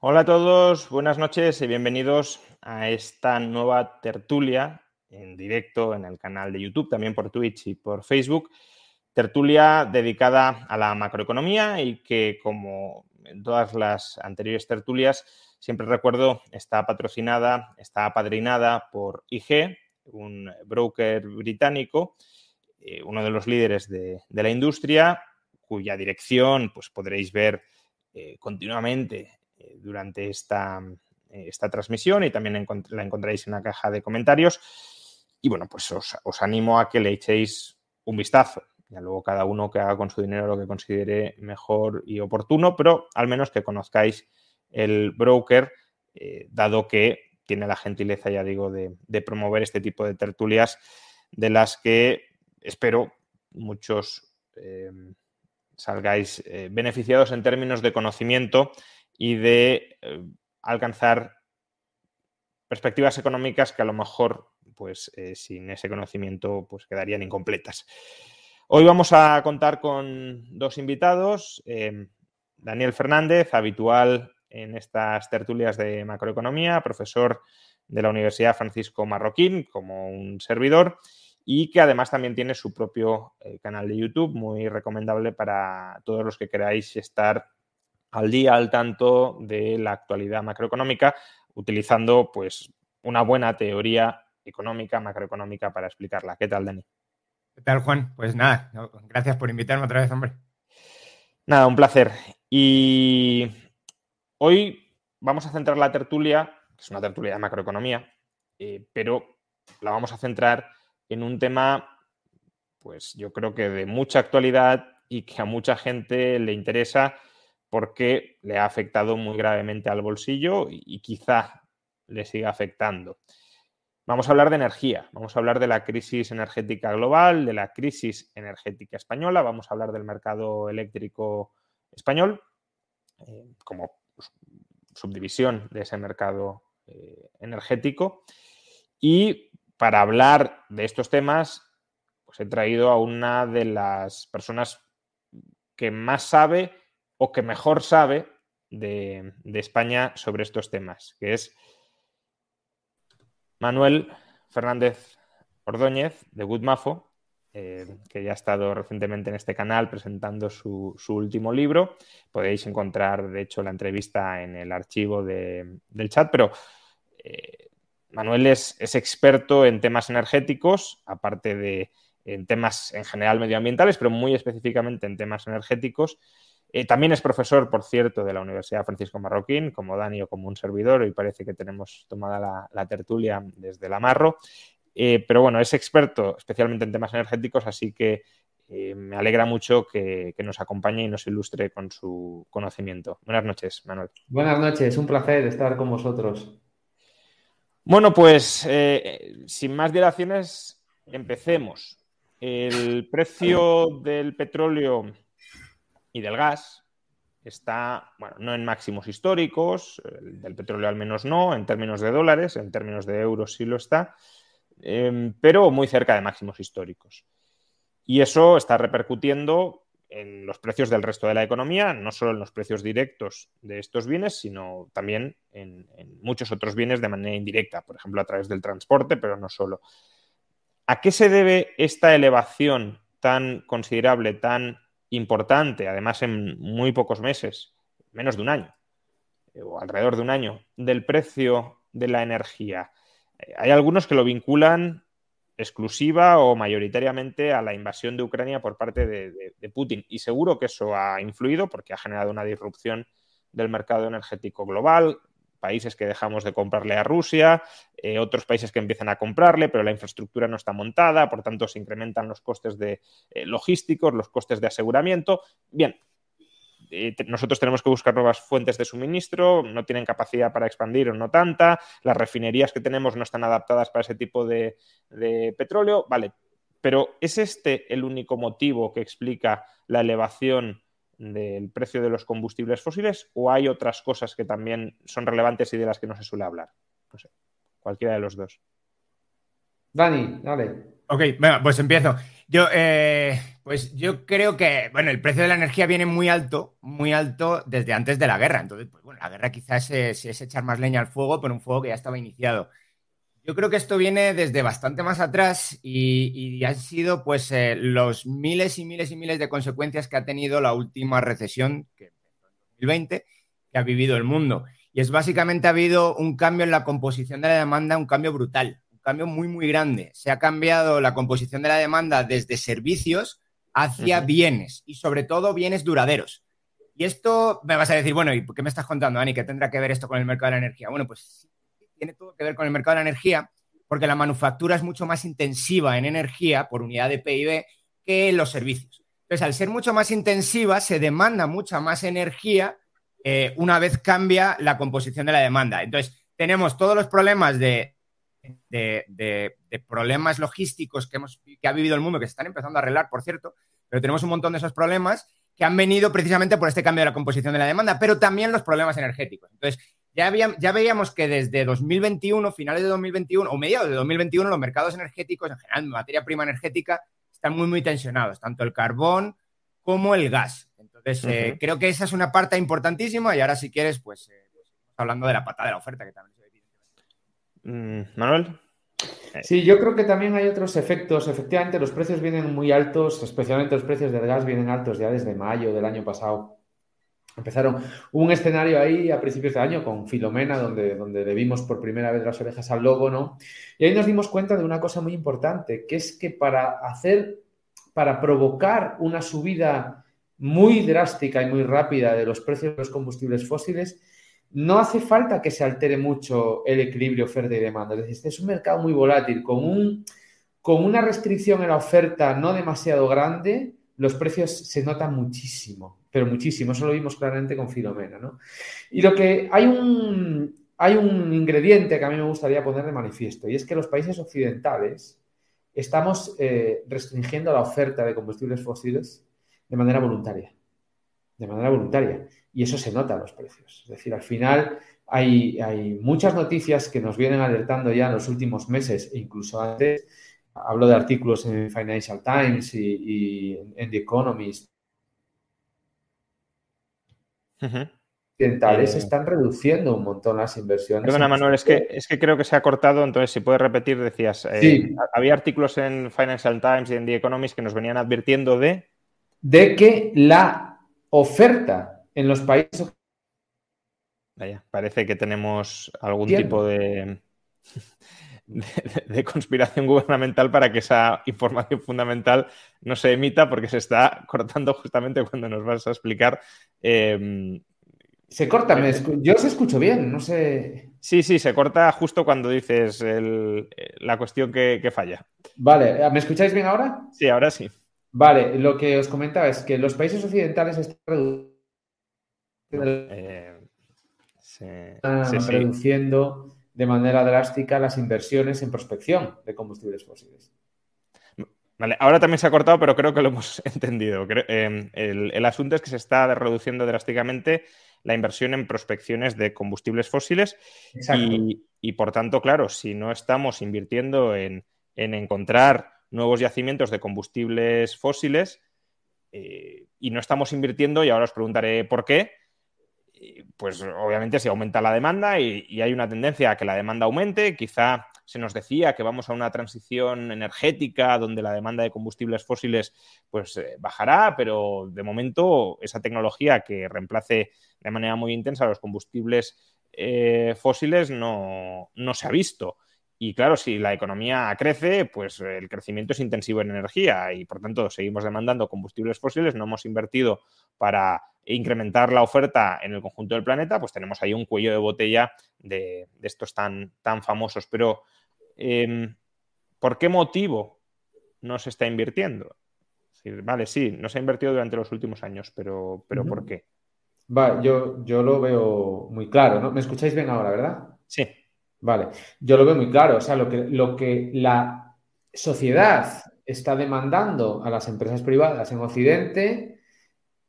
Hola a todos, buenas noches y bienvenidos a esta nueva tertulia en directo en el canal de YouTube, también por Twitch y por Facebook. Tertulia dedicada a la macroeconomía y que, como en todas las anteriores tertulias, siempre recuerdo, está patrocinada, está apadrinada por IG, un broker británico, eh, uno de los líderes de, de, la industria, cuya dirección pues, podréis ver eh, continuamente durante esta, eh, esta, transmisión y también la encontraréis en la caja de comentarios. Y bueno, pues os, animo a que le echéis un vistazo. Ya luego cada uno que haga con su dinero lo que considere mejor y oportuno, pero al menos que conozcáis el broker, eh, dado que tiene la gentileza, ya digo, de, promover este tipo de tertulias de las que espero muchos eh, salgáis eh, beneficiados en términos de conocimiento y de eh, alcanzar perspectivas económicas que a lo mejor, pues eh, sin ese conocimiento, pues quedarían incompletas. Hoy vamos a contar con dos invitados. Eh, Daniel Fernández, habitual en estas tertulias de macroeconomía, profesor de la Universidad Francisco Marroquín, como un servidor, y que además también tiene su propio canal de YouTube, muy recomendable para todos los que queráis estar al día, al tanto de la actualidad macroeconómica, utilizando pues una buena teoría económica, macroeconómica para explicarla. ¿Qué tal, Dani? ¿Qué tal, Juan? Pues nada, gracias por invitarme otra vez, hombre. Nada, un placer. Y hoy vamos a centrar la tertulia, que es una tertulia de macroeconomía, eh, pero la vamos a centrar en un tema, pues yo creo que de mucha actualidad y que a mucha gente le interesa porque le ha afectado muy gravemente al bolsillo y quizá le siga afectando. Vamos a hablar de energía, vamos a hablar de la crisis energética global, de la crisis energética española, vamos a hablar del mercado eléctrico español eh, como subdivisión de ese mercado eh, energético. Y para hablar de estos temas, pues he traído a una de las personas que más sabe o que mejor sabe de, España sobre estos temas, que es Manuel Fernández Ordóñez de Goodmafo, eh, que ya ha estado recientemente en este canal presentando su, su, último libro. Podéis encontrar, de hecho, la entrevista en el archivo de, del chat, pero eh, Manuel es, es, experto en temas energéticos, aparte de en temas en general medioambientales, pero muy específicamente en temas energéticos. Eh, también es profesor, por cierto, de la Universidad Francisco Marroquín, como Dani o como un servidor, y parece que tenemos tomada la, la tertulia desde la Marro. Eh, pero bueno, es experto especialmente en temas energéticos, así que eh, me alegra mucho que, que, nos acompañe y nos ilustre con su conocimiento. Buenas noches, Manuel. Buenas noches, un placer estar con vosotros. Bueno, pues sin más dilaciones, empecemos. El precio del petróleo y del gas está, bueno, no en máximos históricos, el del petróleo al menos no, en términos de dólares, en términos de euros sí lo está, eh, pero muy cerca de máximos históricos. Y eso está repercutiendo en los precios del resto de la economía, no solo en los precios directos de estos bienes, sino también en, en muchos otros bienes de manera indirecta, por ejemplo, a través del transporte, pero no solo. ¿A qué se debe esta elevación tan considerable, tan importante, además en muy pocos meses, menos de un año, eh, o alrededor de un año, del precio de la energía. Eh, hay algunos que lo vinculan exclusiva o mayoritariamente a la invasión de Ucrania por parte de, de, de, Putin. Y seguro que eso ha influido porque ha generado una disrupción del mercado energético global, países que dejamos de comprarle a Rusia, eh, otros países que empiezan a comprarle, pero la infraestructura no está montada, por tanto se incrementan los costes de eh, logísticos, los costes de aseguramiento. Bien, eh, nosotros tenemos que buscar nuevas fuentes de suministro, no tienen capacidad para expandir o no tanta, las refinerías que tenemos no están adaptadas para ese tipo de, de petróleo, vale, pero ¿es este el único motivo que explica la elevación del precio de los combustibles fósiles o hay otras cosas que también son relevantes y de las que no se suele hablar? No sé, cualquiera de los dos. Dani, dale. Ok, bueno, pues empiezo. Yo, eh, pues yo creo que, bueno, el precio de la energía viene muy alto, muy alto desde antes de la guerra. Entonces, pues bueno, la guerra quizás es, es echar más leña al fuego, pero un fuego que ya estaba iniciado. Yo creo que esto viene desde bastante más atrás y, y han sido pues eh, los miles y miles y miles de consecuencias que ha tenido la última recesión que en 2020 que ha vivido el mundo. Y es básicamente ha habido un cambio en la composición de la demanda, un cambio brutal cambio muy, muy grande. Se ha cambiado la composición de la demanda desde servicios hacia bienes y sobre todo bienes duraderos. Y esto me vas a decir, bueno, ¿y qué me estás contando, Ani, que tendrá que ver esto con el mercado de la energía? Bueno, pues tiene todo que ver con el mercado de la energía porque la manufactura es mucho más intensiva en energía por unidad de PIB que los servicios. Entonces, al ser mucho más intensiva, se demanda mucha más energía eh, una vez cambia la composición de la demanda. Entonces, tenemos todos los problemas de problemas logísticos que ha vivido el mundo, que se están empezando a arreglar, por cierto, pero tenemos un montón de esos problemas que han venido precisamente por este cambio de la composición de la demanda, pero también los problemas energéticos. Entonces, ya, ya veíamos que desde 2021, finales de 2021 o mediados de 2021, los mercados energéticos, en general, materia prima energética, están muy, muy tensionados, tanto el carbón como el gas. Entonces, eh, creo que esa es una parte importantísima y ahora, si quieres, pues, eh, pues hablando de la pata de la oferta, que también Mm, Manuel. Sí, yo creo que también hay otros efectos. Efectivamente, los precios vienen muy altos, especialmente los precios del gas vienen altos ya desde mayo del año pasado. Empezaron un escenario ahí a principios de año con Filomena, donde, donde le vimos por primera vez las orejas al lobo, ¿no? Y ahí nos dimos cuenta de una cosa muy importante, que es que para hacer, para provocar una subida muy drástica y muy rápida de los precios de los combustibles fósiles, no hace falta que se altere mucho el equilibrio oferta y demanda. Es decir, este es un mercado muy volátil. Con, un, con una restricción en la oferta no demasiado grande, los precios se notan muchísimo, pero muchísimo. Eso lo vimos claramente con Filomena. ¿no? Y lo que hay un, hay un ingrediente que a mí me gustaría poner de manifiesto, y es que los países occidentales estamos eh, restringiendo la oferta de combustibles fósiles de manera voluntaria. De manera voluntaria y eso se nota en los precios. Es decir, al final hay, hay muchas noticias que nos vienen alertando ya en los últimos meses e incluso antes. Hablo de artículos en Financial Times y, en The Economist. Occidentales eh, están reduciendo un montón las inversiones. Perdona, Manuel, es que, es que creo que se ha cortado, entonces si puedes repetir, decías, eh, había artículos en Financial Times y en The Economist que nos venían advirtiendo de... De que la oferta en los países. Vaya, parece que tenemos algún tipo de, de, conspiración gubernamental para que esa información fundamental no se emita porque se está cortando justamente cuando nos vas a explicar. Em, se corta, yo os escucho bien, no sé. Sí, sí, se corta justo cuando dices la cuestión que, que, falla. Vale, ¿me escucháis bien ahora? Sí, ahora sí. Vale, lo que os comentaba es que los países occidentales están reduciendo eh, reduciendo de manera drástica las inversiones en prospección de combustibles fósiles. Vale, ahora también se ha cortado, pero creo que lo hemos entendido. Em, el, asunto es que se está reduciendo drásticamente la inversión en prospecciones de combustibles fósiles y, por tanto, claro, si no estamos invirtiendo en, encontrar nuevos yacimientos de combustibles fósiles eh, y no estamos invirtiendo, y ahora os preguntaré por qué, pues obviamente si aumenta la demanda y, hay una tendencia a que la demanda aumente, quizá se nos decía que vamos a una transición energética donde la demanda de combustibles fósiles pues eh, bajará, pero de momento esa tecnología que reemplace de manera muy intensa los combustibles eh, fósiles no, no se ha visto. Y claro, si la economía crece, pues el crecimiento es intensivo en energía y por tanto seguimos demandando combustibles fósiles, no hemos invertido para incrementar la oferta en el conjunto del planeta, pues tenemos ahí un cuello de botella de, estos tan, tan, famosos. Pero, em, ¿por qué motivo no se está invirtiendo? vale, sí, no se ha invertido durante los últimos años, pero, pero ¿por qué? Va, yo, yo lo veo muy claro, ¿no? ¿Me escucháis bien ahora, verdad? Sí. Vale, yo lo veo muy claro. O sea, lo que, lo que la sociedad está demandando a las empresas privadas en Occidente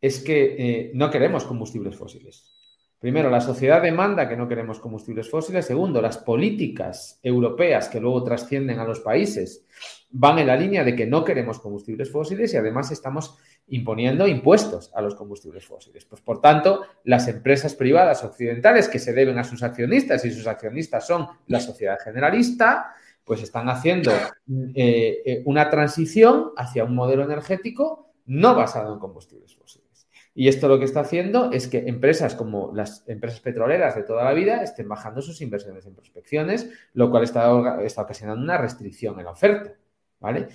es que eh, no queremos combustibles fósiles. Primero, la sociedad demanda que no queremos combustibles fósiles. Segundo, las políticas europeas que luego trascienden a los países van en la línea de que no queremos combustibles fósiles y además estamos imponiendo impuestos a los combustibles fósiles. Pues por tanto, las empresas privadas occidentales que se deben a sus accionistas y sus accionistas son la sociedad generalista, pues están haciendo eh, eh, una transición hacia un modelo energético no basado en combustibles fósiles. Y esto lo que está haciendo es que empresas como las empresas petroleras de toda la vida estén bajando sus inversiones en prospecciones, lo cual está, ocasionando una restricción en la oferta. ¿vale?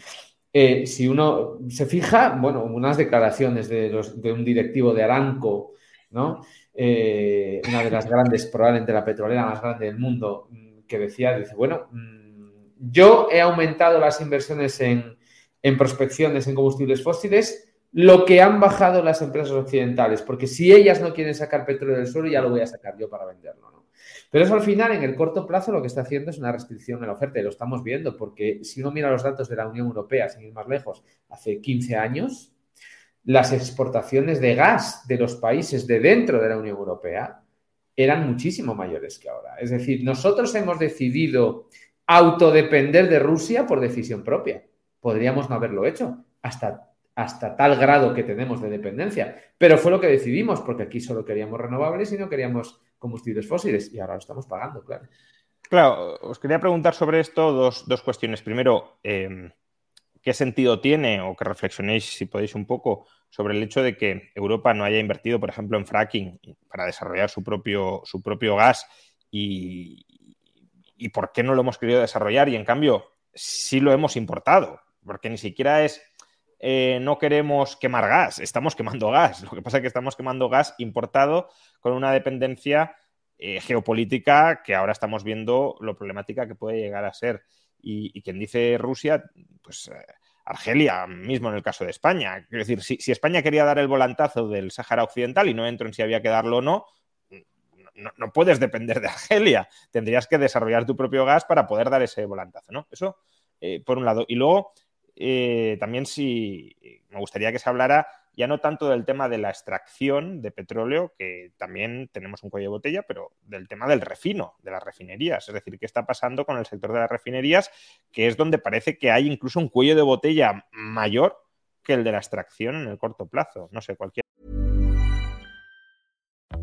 Eh, si uno se fija, bueno, unas declaraciones de, un directivo de Aranco, ¿no? Eh, una de las grandes, probablemente la petrolera más grande del mundo, mm, que decía, dice, bueno, mm, yo he aumentado las inversiones en, en prospecciones en combustibles fósiles lo que han bajado las empresas occidentales, porque si ellas no quieren sacar petróleo del suelo, ya lo voy a sacar yo para venderlo. ¿no? Pero eso al final, en el corto plazo, lo que está haciendo es una restricción en la oferta y lo estamos viendo, porque si uno mira los datos de la Unión Europea, sin ir más lejos, hace 15 años, las exportaciones de gas de los países de dentro de la Unión Europea eran muchísimo mayores que ahora. Es decir, nosotros hemos decidido autodepender de Rusia por decisión propia. Podríamos no haberlo hecho hasta hasta tal grado que tenemos de dependencia. Pero fue lo que decidimos, porque aquí solo queríamos renovables y no queríamos combustibles fósiles, y ahora lo estamos pagando, claro. Claro, os quería preguntar sobre esto dos, cuestiones. Primero, em, ¿qué sentido tiene, o que reflexionéis, si podéis, un poco sobre el hecho de que Europa no haya invertido, por ejemplo, en fracking para desarrollar su propio, su propio gas y, y por qué no lo hemos querido desarrollar y en cambio sí lo hemos importado, porque ni siquiera es eh, no queremos quemar gas, estamos quemando gas. Lo que pasa es que estamos quemando gas importado con una dependencia eh, geopolítica que ahora estamos viendo lo problemática que puede llegar a ser. Y, quien dice Rusia, pues eh, Argelia mismo en el caso de España. Quiero decir, si, España quería dar el volantazo del Sáhara Occidental y no entro en si había que darlo o no, no, puedes depender de Argelia. Tendrías que desarrollar tu propio gas para poder dar ese volantazo, ¿no? Eso, por un lado. Y luego, eh, también sí me gustaría que se hablara ya no tanto del tema de la extracción de petróleo, que también tenemos un cuello de botella, pero del tema del refino, de las refinerías. Es decir, qué está pasando con el sector de las refinerías, que es donde parece que hay incluso un cuello de botella mayor que el de la extracción en el corto plazo. No sé, cualquier.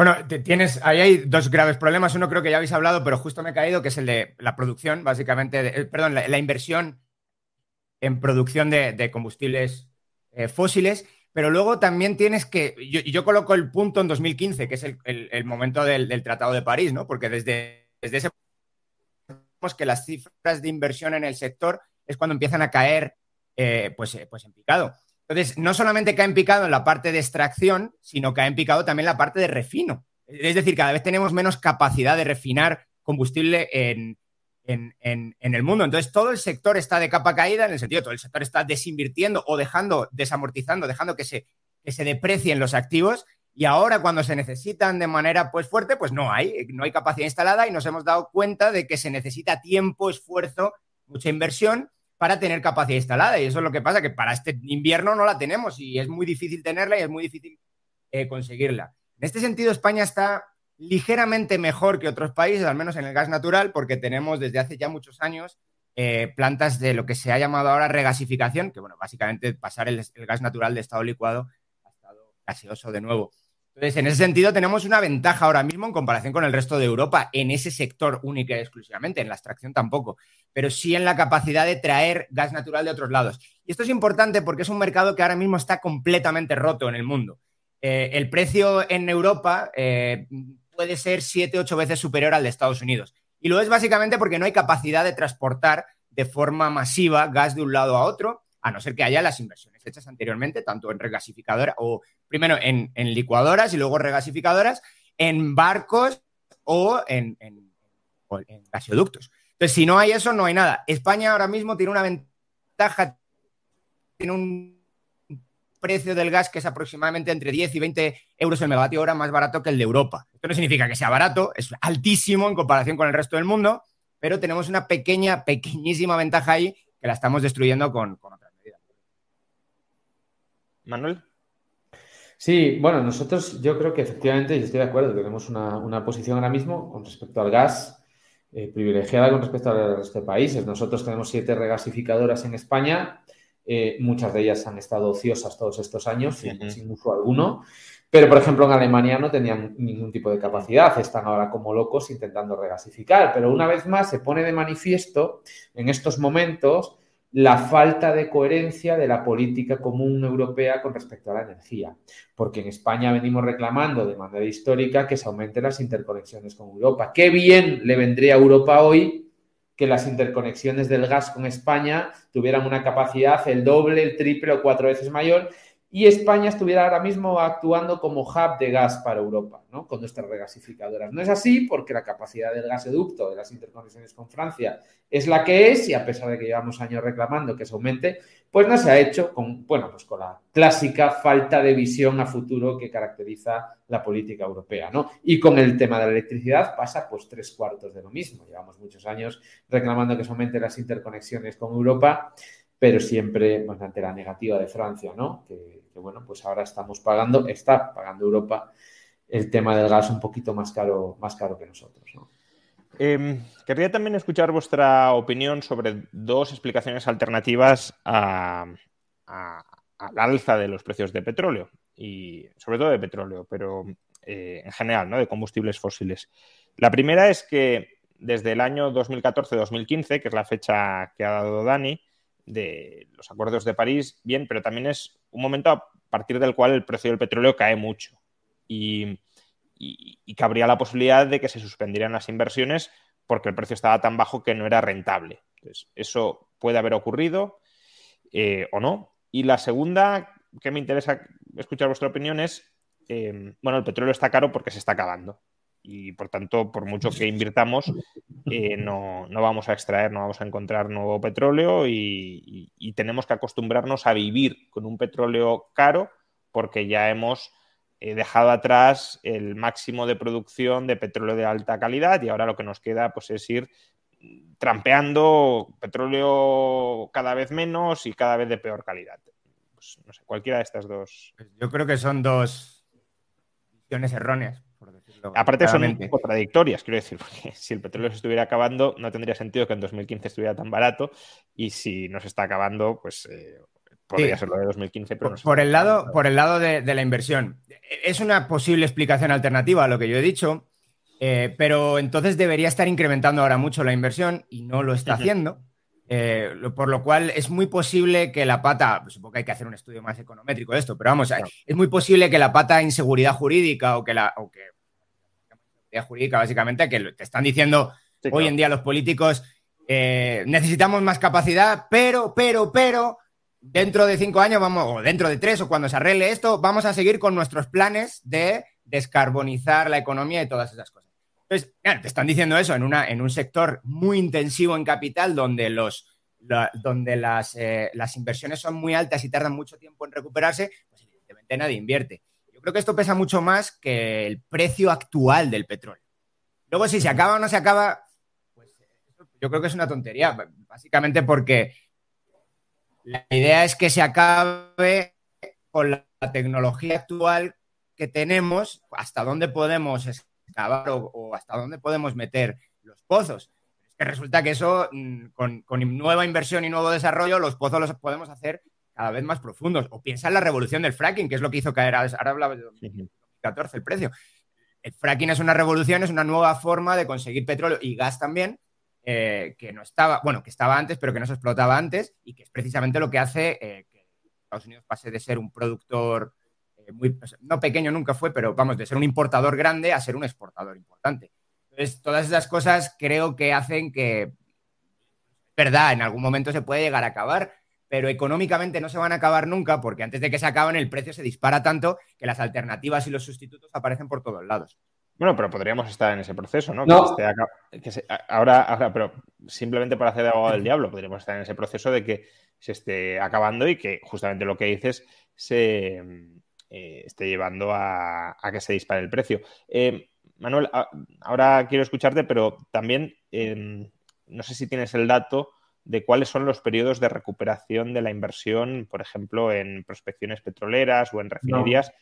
Bueno, tienes, ahí hay dos graves problemas. Uno creo que ya habéis hablado, pero justo me he caído, que es el de la producción, básicamente, de, eh, perdón, la, inversión en producción de, combustibles eh, fósiles. Pero luego también tienes que, yo, yo, coloco el punto en 2015, que es el, momento del, Tratado de París, ¿no? Porque desde, desde ese vemos que las cifras de inversión en el sector es cuando empiezan a caer eh, pues, pues en picado. Entonces, no solamente cae en picado en la parte de extracción, sino que ha en picado también la parte de refino. Es decir, cada vez tenemos menos capacidad de refinar combustible en, en, el mundo. Entonces, todo el sector está de capa caída, en el sentido, todo el sector está desinvirtiendo o dejando, desamortizando, dejando que se, que se deprecien los activos. Y ahora, cuando se necesitan de manera pues, fuerte, pues no hay, no hay capacidad instalada y nos hemos dado cuenta de que se necesita tiempo, esfuerzo, mucha inversión para tener capacidad instalada. Y eso es lo que pasa, que para este invierno no la tenemos y es muy difícil tenerla y es muy difícil eh, conseguirla. En este sentido, España está ligeramente mejor que otros países, al menos en el gas natural, porque tenemos desde hace ya muchos años eh, plantas de lo que se ha llamado ahora regasificación, que bueno, básicamente pasar el, gas natural de estado licuado a estado gaseoso de nuevo. Entonces, en ese sentido, tenemos una ventaja ahora mismo en comparación con el resto de Europa en ese sector único y exclusivamente, en la extracción tampoco, pero sí en la capacidad de traer gas natural de otros lados. Y esto es importante porque es un mercado que ahora mismo está completamente roto en el mundo. Eh, el precio en Europa eh, puede ser siete, ocho veces superior al de Estados Unidos. Y lo es básicamente porque no hay capacidad de transportar de forma masiva gas de un lado a otro, a no ser que haya las inversiones hechas anteriormente, tanto en regasificadoras o primero en, licuadoras y luego regasificadoras, en barcos o en, en, en gasoductos. Entonces, si no hay eso, no hay nada. España ahora mismo tiene una ventaja, tiene un precio del gas que es aproximadamente entre 10 y 20 euros el megavatio hora más barato que el de Europa. Esto no significa que sea barato, es altísimo en comparación con el resto del mundo, pero tenemos una pequeña, pequeñísima ventaja ahí que la estamos destruyendo con. Manuel. Sí, bueno, nosotros yo creo que efectivamente, y estoy de acuerdo, tenemos una, posición ahora mismo con respecto al gas eh, privilegiada con respecto al resto de países. Nosotros tenemos siete regasificadoras en España eh, muchas de ellas han estado ociosas todos estos años, sin, uso alguno. Pero, por ejemplo, en Alemania no tenían ningún tipo de capacidad, están ahora como locos intentando regasificar. Pero una vez más se pone de manifiesto en estos momentos la falta de coherencia de la política común europea con respecto a la energía. Porque en España venimos reclamando de manera histórica que se aumenten las interconexiones con Europa. Qué bien le vendría a Europa hoy que las interconexiones del gas con España tuvieran una capacidad el doble, el triple o cuatro veces mayor y España estuviera ahora mismo actuando como hub de gas para Europa, ¿no? Con nuestras regasificadoras. No es así porque la capacidad del gasoducto de las interconexiones con Francia es la que es y a pesar de que llevamos años reclamando que se aumente, pues no se ha hecho con, bueno, pues con la clásica falta de visión a futuro que caracteriza la política europea, ¿no? Y con el tema de la electricidad pasa pues tres cuartos de lo mismo. Llevamos muchos años reclamando que se aumenten las interconexiones con Europa pero siempre pues, ante la negativa de Francia, ¿no? Que, bueno, pues ahora estamos pagando, está pagando Europa el tema del gas un poquito más caro, más caro que nosotros, ¿no? Em, querría también escuchar vuestra opinión sobre dos explicaciones alternativas a, la alza de los precios de petróleo y sobre todo de petróleo, pero eh, en general, ¿no? De combustibles fósiles. La primera es que desde el año 2014-2015, que es la fecha que ha dado Dani, de los acuerdos de París, bien, pero también es un momento a partir del cual el precio del petróleo cae mucho y, cabría la posibilidad de que se suspendieran las inversiones porque el precio estaba tan bajo que no era rentable. Entonces, eso puede haber ocurrido eh, o no. Y la segunda que me interesa escuchar vuestra opinión es, eh, bueno, el petróleo está caro porque se está acabando y por tanto, por mucho que invirtamos, eh, no, vamos a extraer, no vamos a encontrar nuevo petróleo y, tenemos que acostumbrarnos a vivir con un petróleo caro porque ya hemos eh, dejado atrás el máximo de producción de petróleo de alta calidad y ahora lo que nos queda pues, es ir trampeando petróleo cada vez menos y cada vez de peor calidad. Pues, no sé, cualquiera de estas dos. Yo creo que son dos visiones erróneas Aparte son contradictorias, quiero decir, porque si el petróleo se estuviera acabando, no tendría sentido que en 2015 estuviera tan barato y si no se está acabando, pues eh, podría ser lo de 2015, pero por, no el lado, por el lado de, la inversión. Es una posible explicación alternativa a lo que yo he dicho, eh, pero entonces debería estar incrementando ahora mucho la inversión y no lo está haciendo. Eh, por lo cual es muy posible que la pata, pues supongo que hay que hacer un estudio más econométrico de esto, pero vamos, es muy posible que la pata inseguridad jurídica o que la o que, jurídica básicamente, que te están diciendo hoy en día los políticos, eh, necesitamos más capacidad, pero, pero, pero, dentro de cinco años vamos, o dentro de tres, o cuando se arregle esto, vamos a seguir con nuestros planes de descarbonizar la economía y todas esas cosas. Entonces, claro, te están diciendo eso en, una, en un sector muy intensivo en capital, donde, los, donde las, eh, las inversiones son muy altas y tardan mucho tiempo en recuperarse, pues evidentemente nadie invierte. Yo creo que esto pesa mucho más que el precio actual del petróleo. Luego, si se acaba o no se acaba, pues yo creo que es una tontería, básicamente porque la idea es que se acabe con la tecnología actual que tenemos, hasta dónde podemos excavar o, hasta dónde podemos meter los pozos. Es que resulta que eso, mm, con, nueva inversión y nuevo desarrollo, los pozos los podemos hacer cada vez más profundos. O piensa en la revolución del fracking, que es lo que hizo caer, ahora hablaba de 2014 el precio. El fracking es una revolución, es una nueva forma de conseguir petróleo y gas también, eh, que no estaba, bueno, que estaba antes, pero que no se explotaba antes y que es precisamente lo que hace eh, que Estados Unidos pase de ser un productor eh, muy, no pequeño nunca fue, pero vamos, de ser un importador grande a ser un exportador importante. Entonces, todas esas cosas creo que hacen que, verdad, en algún momento se puede llegar a acabar, pero económicamente no se van a acabar nunca porque antes de que se acaben el precio se dispara tanto que las alternativas y los sustitutos aparecen por todos lados. Bueno, pero podríamos estar en ese proceso, ¿no? no. ahora, ahora, pero simplemente para hacer de abogado del diablo, podríamos estar en ese proceso de que se esté acabando y que justamente lo que dices se eh, esté llevando a, que se dispare el precio. Eh, Manuel, ahora quiero escucharte, pero también em, no sé si tienes el dato de cuáles son los periodos de recuperación de la inversión, por ejemplo, en prospecciones petroleras o en refinerías,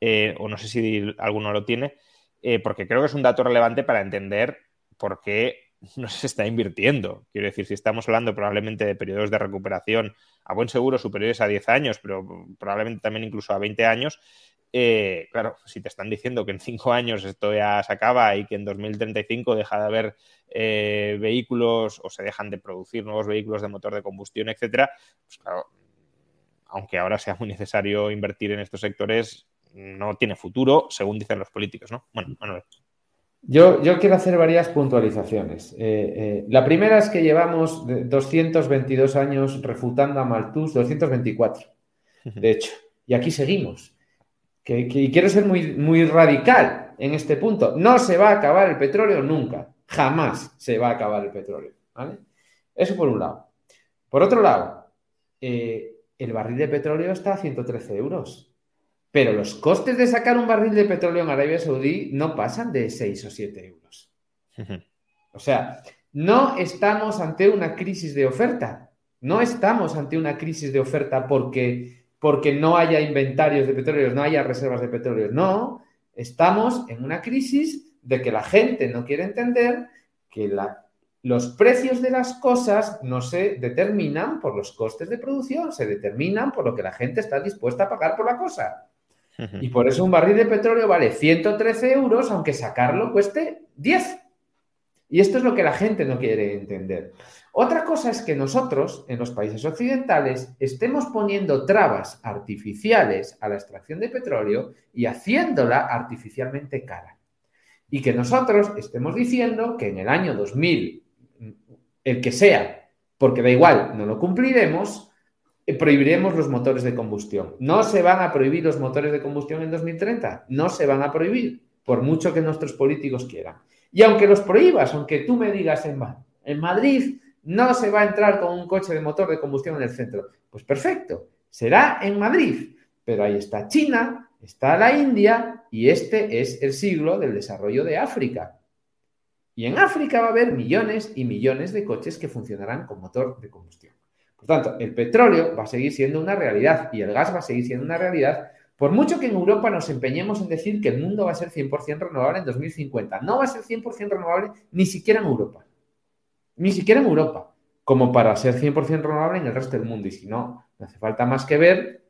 eh, o no sé si alguno lo tiene. Eh, porque creo que es un dato relevante para entender por qué no se está invirtiendo. Quiero decir, si estamos hablando probablemente de periodos de recuperación a buen seguro superiores a 10 años, pero probablemente también incluso a 20 años, eh, claro, si te están diciendo que en 5 años esto ya se acaba y que en 2035 deja de haber eh, vehículos o se dejan de producir nuevos vehículos de motor de combustión, etcétera, pues claro, aunque ahora sea muy necesario invertir en estos sectores, no tiene futuro, según dicen los políticos, ¿no? Bueno, Manuel. Yo, yo quiero hacer varias puntualizaciones. Eh, la primera es que llevamos 222 años refutando a Malthus, 224, de hecho, y aquí seguimos. Que, y quiero ser muy, muy radical en este punto. No se va a acabar el petróleo nunca. Jamás se va a acabar el petróleo. ¿vale? Eso por un lado. Por otro lado, eh, el barril de petróleo está a 113 euros. Pero los costes de sacar un barril de petróleo en Arabia Saudí no pasan de 6 o 7 euros. O sea, no estamos ante una crisis de oferta. No estamos ante una crisis de oferta porque, porque no haya inventarios de petróleo, no haya reservas de petróleo. No, estamos en una crisis de que la gente no quiere entender que los precios de las cosas no se determinan por los costes de producción, se determinan por lo que la gente está dispuesta a pagar por la cosa. Y por eso un barril de petróleo vale 113 euros, aunque sacarlo cueste 10. Y esto es lo que la gente no quiere entender. Otra cosa es que nosotros, en los países occidentales, estemos poniendo trabas artificiales a la extracción de petróleo y haciéndola artificialmente cara. Y que nosotros estemos diciendo que en el año 2000, el que sea, porque da igual, no lo cumpliremos, eh, prohibiremos los motores de combustión. No se van a prohibir los motores de combustión en 2030, no se van a prohibir, por mucho que nuestros políticos quieran. Y aunque los prohíbas, aunque tú me digas en, en Madrid no se va a entrar con un coche de motor de combustión en el centro, pues perfecto, será en Madrid, pero ahí está China, está la India y este es el siglo del desarrollo de África. Y en África va a haber millones y millones de coches que funcionarán con motor de combustión. Por tanto, el petróleo va a seguir siendo una realidad y el gas va a seguir siendo una realidad, por mucho que en Europa nos empeñemos en decir que el mundo va a ser 100% renovable en 2050. No va a ser 100% renovable ni siquiera en Europa. Ni siquiera en Europa, como para ser 100% renovable en el resto del mundo. Y si no, no hace falta más que ver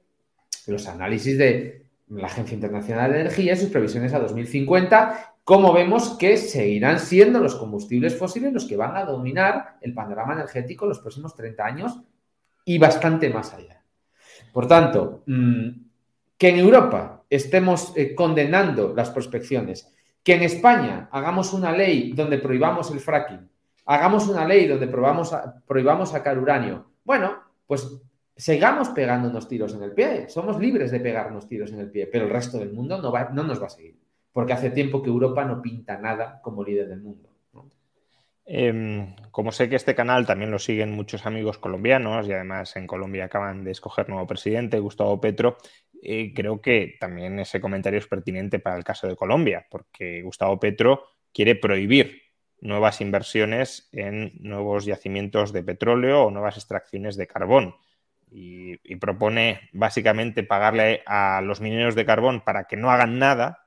los análisis de la Agencia Internacional de Energía y sus previsiones a 2050, como vemos que seguirán siendo los combustibles fósiles los que van a dominar el panorama energético en los próximos 30 años y bastante más allá. Por tanto, mm, que en Europa estemos eh, condenando las prospecciones, que en España hagamos una ley donde prohibamos el fracking, hagamos una ley donde prohibamos sacar uranio, bueno, pues sigamos pegándonos tiros en el pie, somos libres de pegarnos tiros en el pie, pero el resto del mundo no nos va a seguir. porque hace tiempo que Europa no pinta nada como líder del mundo. Em, como sé que este canal también lo siguen muchos amigos colombianos y además en Colombia acaban de escoger nuevo presidente, Gustavo Petro, eh, creo que también ese comentario es pertinente para el caso de Colombia, porque Gustavo Petro quiere prohibir nuevas inversiones en nuevos yacimientos de petróleo o nuevas extracciones de carbón. Y, propone básicamente pagarle a los mineros de carbón para que no hagan nada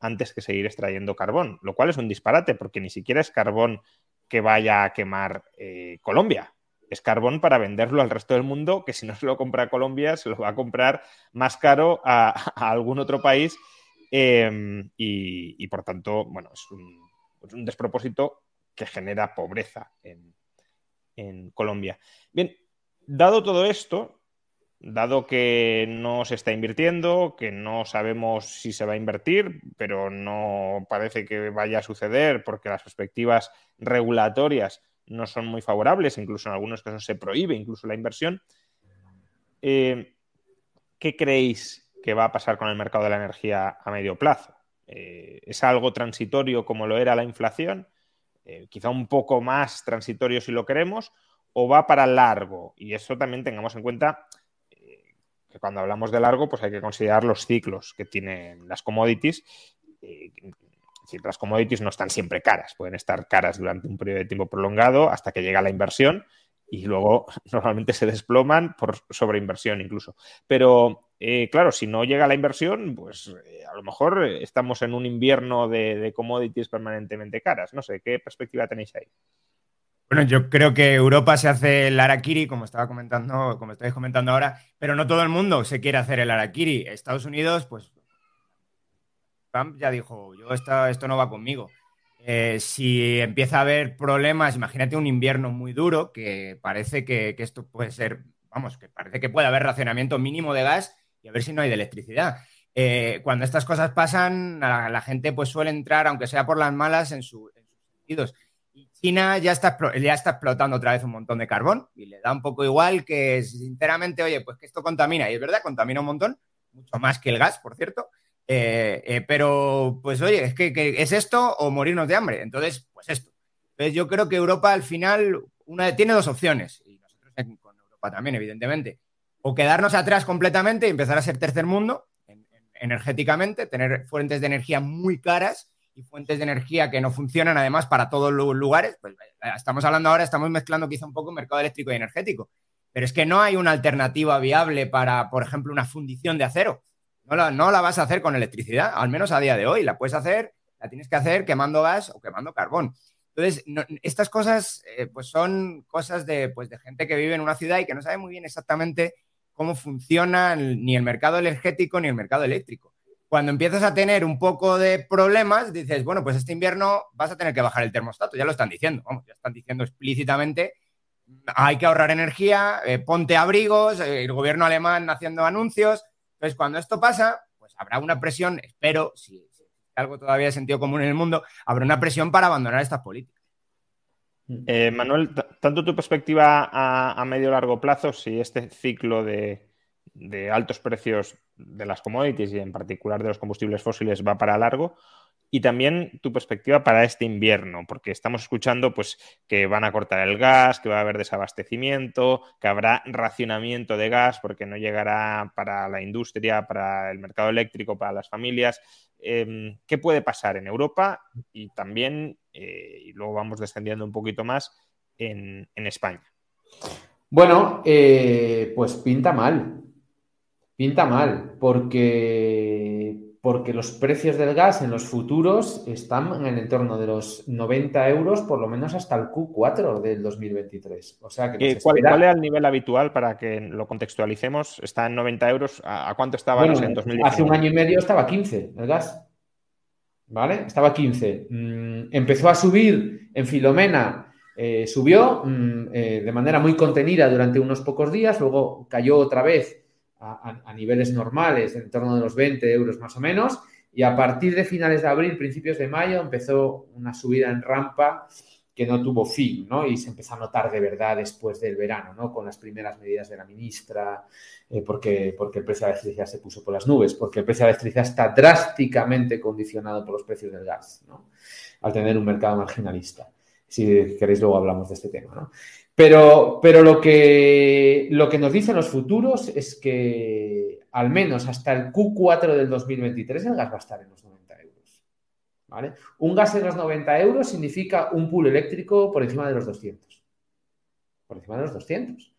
antes que seguir extrayendo carbón, lo cual es un disparate porque ni siquiera es carbón que vaya a quemar eh, Colombia. Es carbón para venderlo al resto del mundo, que si no se lo compra Colombia, se lo va a comprar más caro a, algún otro país. Eh, y, y, por tanto, bueno, es un, es un, despropósito que genera pobreza en, en Colombia. Bien, dado todo esto, dado que no se está invirtiendo, que no sabemos si se va a invertir, pero no parece que vaya a suceder porque las perspectivas regulatorias no son muy favorables, incluso en algunos casos se prohíbe incluso la inversión. Eh, ¿Qué creéis que va a pasar con el mercado de la energía a medio plazo? Eh, ¿Es algo transitorio como lo era la inflación? Eh, quizá un poco más transitorio si lo queremos, o va para largo. Y eso también tengamos en cuenta eh, que cuando hablamos de largo, pues hay que considerar los ciclos que tienen las commodities. Eh, las commodities no están siempre caras, pueden estar caras durante un periodo de tiempo prolongado hasta que llega la inversión y luego normalmente se desploman por sobreinversión incluso. Pero eh, claro, si no llega la inversión, pues eh, a lo mejor estamos en un invierno de, commodities permanentemente caras. No sé, ¿qué perspectiva tenéis ahí? Bueno, yo creo que Europa se hace el Arakiri, como estaba comentando, como estáis comentando ahora, pero no todo el mundo se quiere hacer el Arakiri. Estados Unidos, pues Trump ya dijo, yo esto, no va conmigo. Eh, si empieza a haber problemas, imagínate un invierno muy duro, que parece que, que, esto puede ser, vamos, que parece que puede haber racionamiento mínimo de gas y a ver si no hay de electricidad. Eh, cuando estas cosas pasan, la, gente pues suele entrar, aunque sea por las malas, en, su, en sus sentidos. China ya está, ya está explotando otra vez un montón de carbón y le da un poco igual que, sinceramente, oye, pues que esto contamina. Y es verdad, contamina un montón, mucho más que el gas, por cierto. Eh, eh, pero, pues oye, es que, que, es esto o morirnos de hambre. Entonces, pues esto. Entonces, yo creo que Europa al final una, tiene dos opciones, y nosotros con Europa también, evidentemente. O quedarnos atrás completamente y empezar a ser tercer mundo en, en, energéticamente, tener fuentes de energía muy caras y fuentes de energía que no funcionan además para todos los lugares, pues eh, estamos hablando ahora, estamos mezclando quizá un poco mercado eléctrico y energético, pero es que no hay una alternativa viable para, por ejemplo, una fundición de acero. No la, no la vas a hacer con electricidad, al menos a día de hoy. La puedes hacer, la tienes que hacer quemando gas o quemando carbón. Entonces, estas cosas eh, pues son cosas de, pues de gente que vive en una ciudad y que no sabe muy bien exactamente cómo funciona ni el mercado energético ni el mercado eléctrico cuando empiezas a tener un poco de problemas, dices, bueno, pues este invierno vas a tener que bajar el termostato, ya lo están diciendo, vamos, ya están diciendo explícitamente, hay que ahorrar energía, eh, ponte abrigos, eh, el gobierno alemán haciendo anuncios. Entonces, cuando esto pasa, pues habrá una presión, espero, si, si algo todavía de sentido común en el mundo, habrá una presión para abandonar estas políticas. Eh, Manuel, tanto tu perspectiva a, a medio largo plazo, si este ciclo de, de altos precios de las commodities y en particular de los combustibles fósiles va para largo y también tu perspectiva para este invierno, porque estamos escuchando pues que van a cortar el gas, que va a haber desabastecimiento, que habrá racionamiento de gas porque no llegará para la industria, para el mercado eléctrico, para las familias. Eh, ¿Qué puede pasar en Europa y también, eh, y luego vamos descendiendo un poquito más, en, en España? Bueno, eh, pues pinta mal. Pinta mal, porque, porque los precios del gas en los futuros están en el entorno de los 90 euros, por lo menos hasta el Q4 del 2023. O sea que ¿Cuál, espera... ¿Cuál, era el nivel habitual para que lo contextualicemos? ¿Está en 90 euros? ¿A, cuánto estaba bueno, no sé, en 2019? Hace un año y medio estaba 15 el gas. ¿Vale? Estaba 15. Mm, empezó a subir en Filomena. Eh, subió mm, eh, de manera muy contenida durante unos pocos días, luego cayó otra vez a, niveles normales, en torno de los 20 euros más o menos, y a partir de finales de abril, principios de mayo, empezó una subida en rampa que no tuvo fin, ¿no? Y se empezó a notar de verdad después del verano, ¿no? Con las primeras medidas de la ministra, eh, porque, porque el precio de la electricidad se puso por las nubes, porque el precio de la electricidad está drásticamente condicionado por los precios del gas, ¿no? Al tener un mercado marginalista. Si queréis, luego hablamos de este tema. Pero, pero lo, que, lo que nos dicen los futuros es que al menos hasta el Q4 del 2023 el gas va a estar en los 90 euros. ¿vale? Un gas en los 90 euros significa un pool eléctrico por encima de los 200. Por encima de los 200.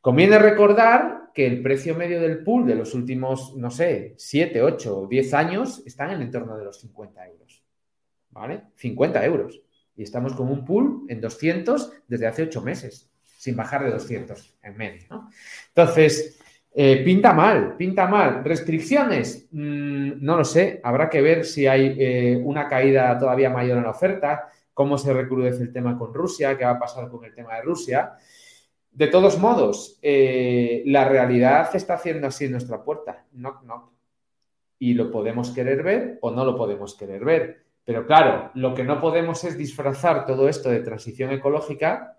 Conviene recordar que el precio medio del pool de los últimos, no sé, 7, 8 o 10 años está en el entorno de los 50 euros. ¿Vale? 50 euros y estamos con un pool en 200 desde hace 8 meses, sin bajar de 200 en medio. Entonces, eh, pinta mal, pinta mal. ¿Restricciones? Mm, no lo sé, habrá que ver si hay eh, una caída todavía mayor en la oferta, cómo se recrudece el tema con Rusia, qué va a pasar con el tema de Rusia. De todos modos, eh, la realidad está haciendo así en nuestra puerta. no no Y lo podemos querer ver o no lo podemos querer ver. Pero claro, lo que no podemos es disfrazar todo esto de transición ecológica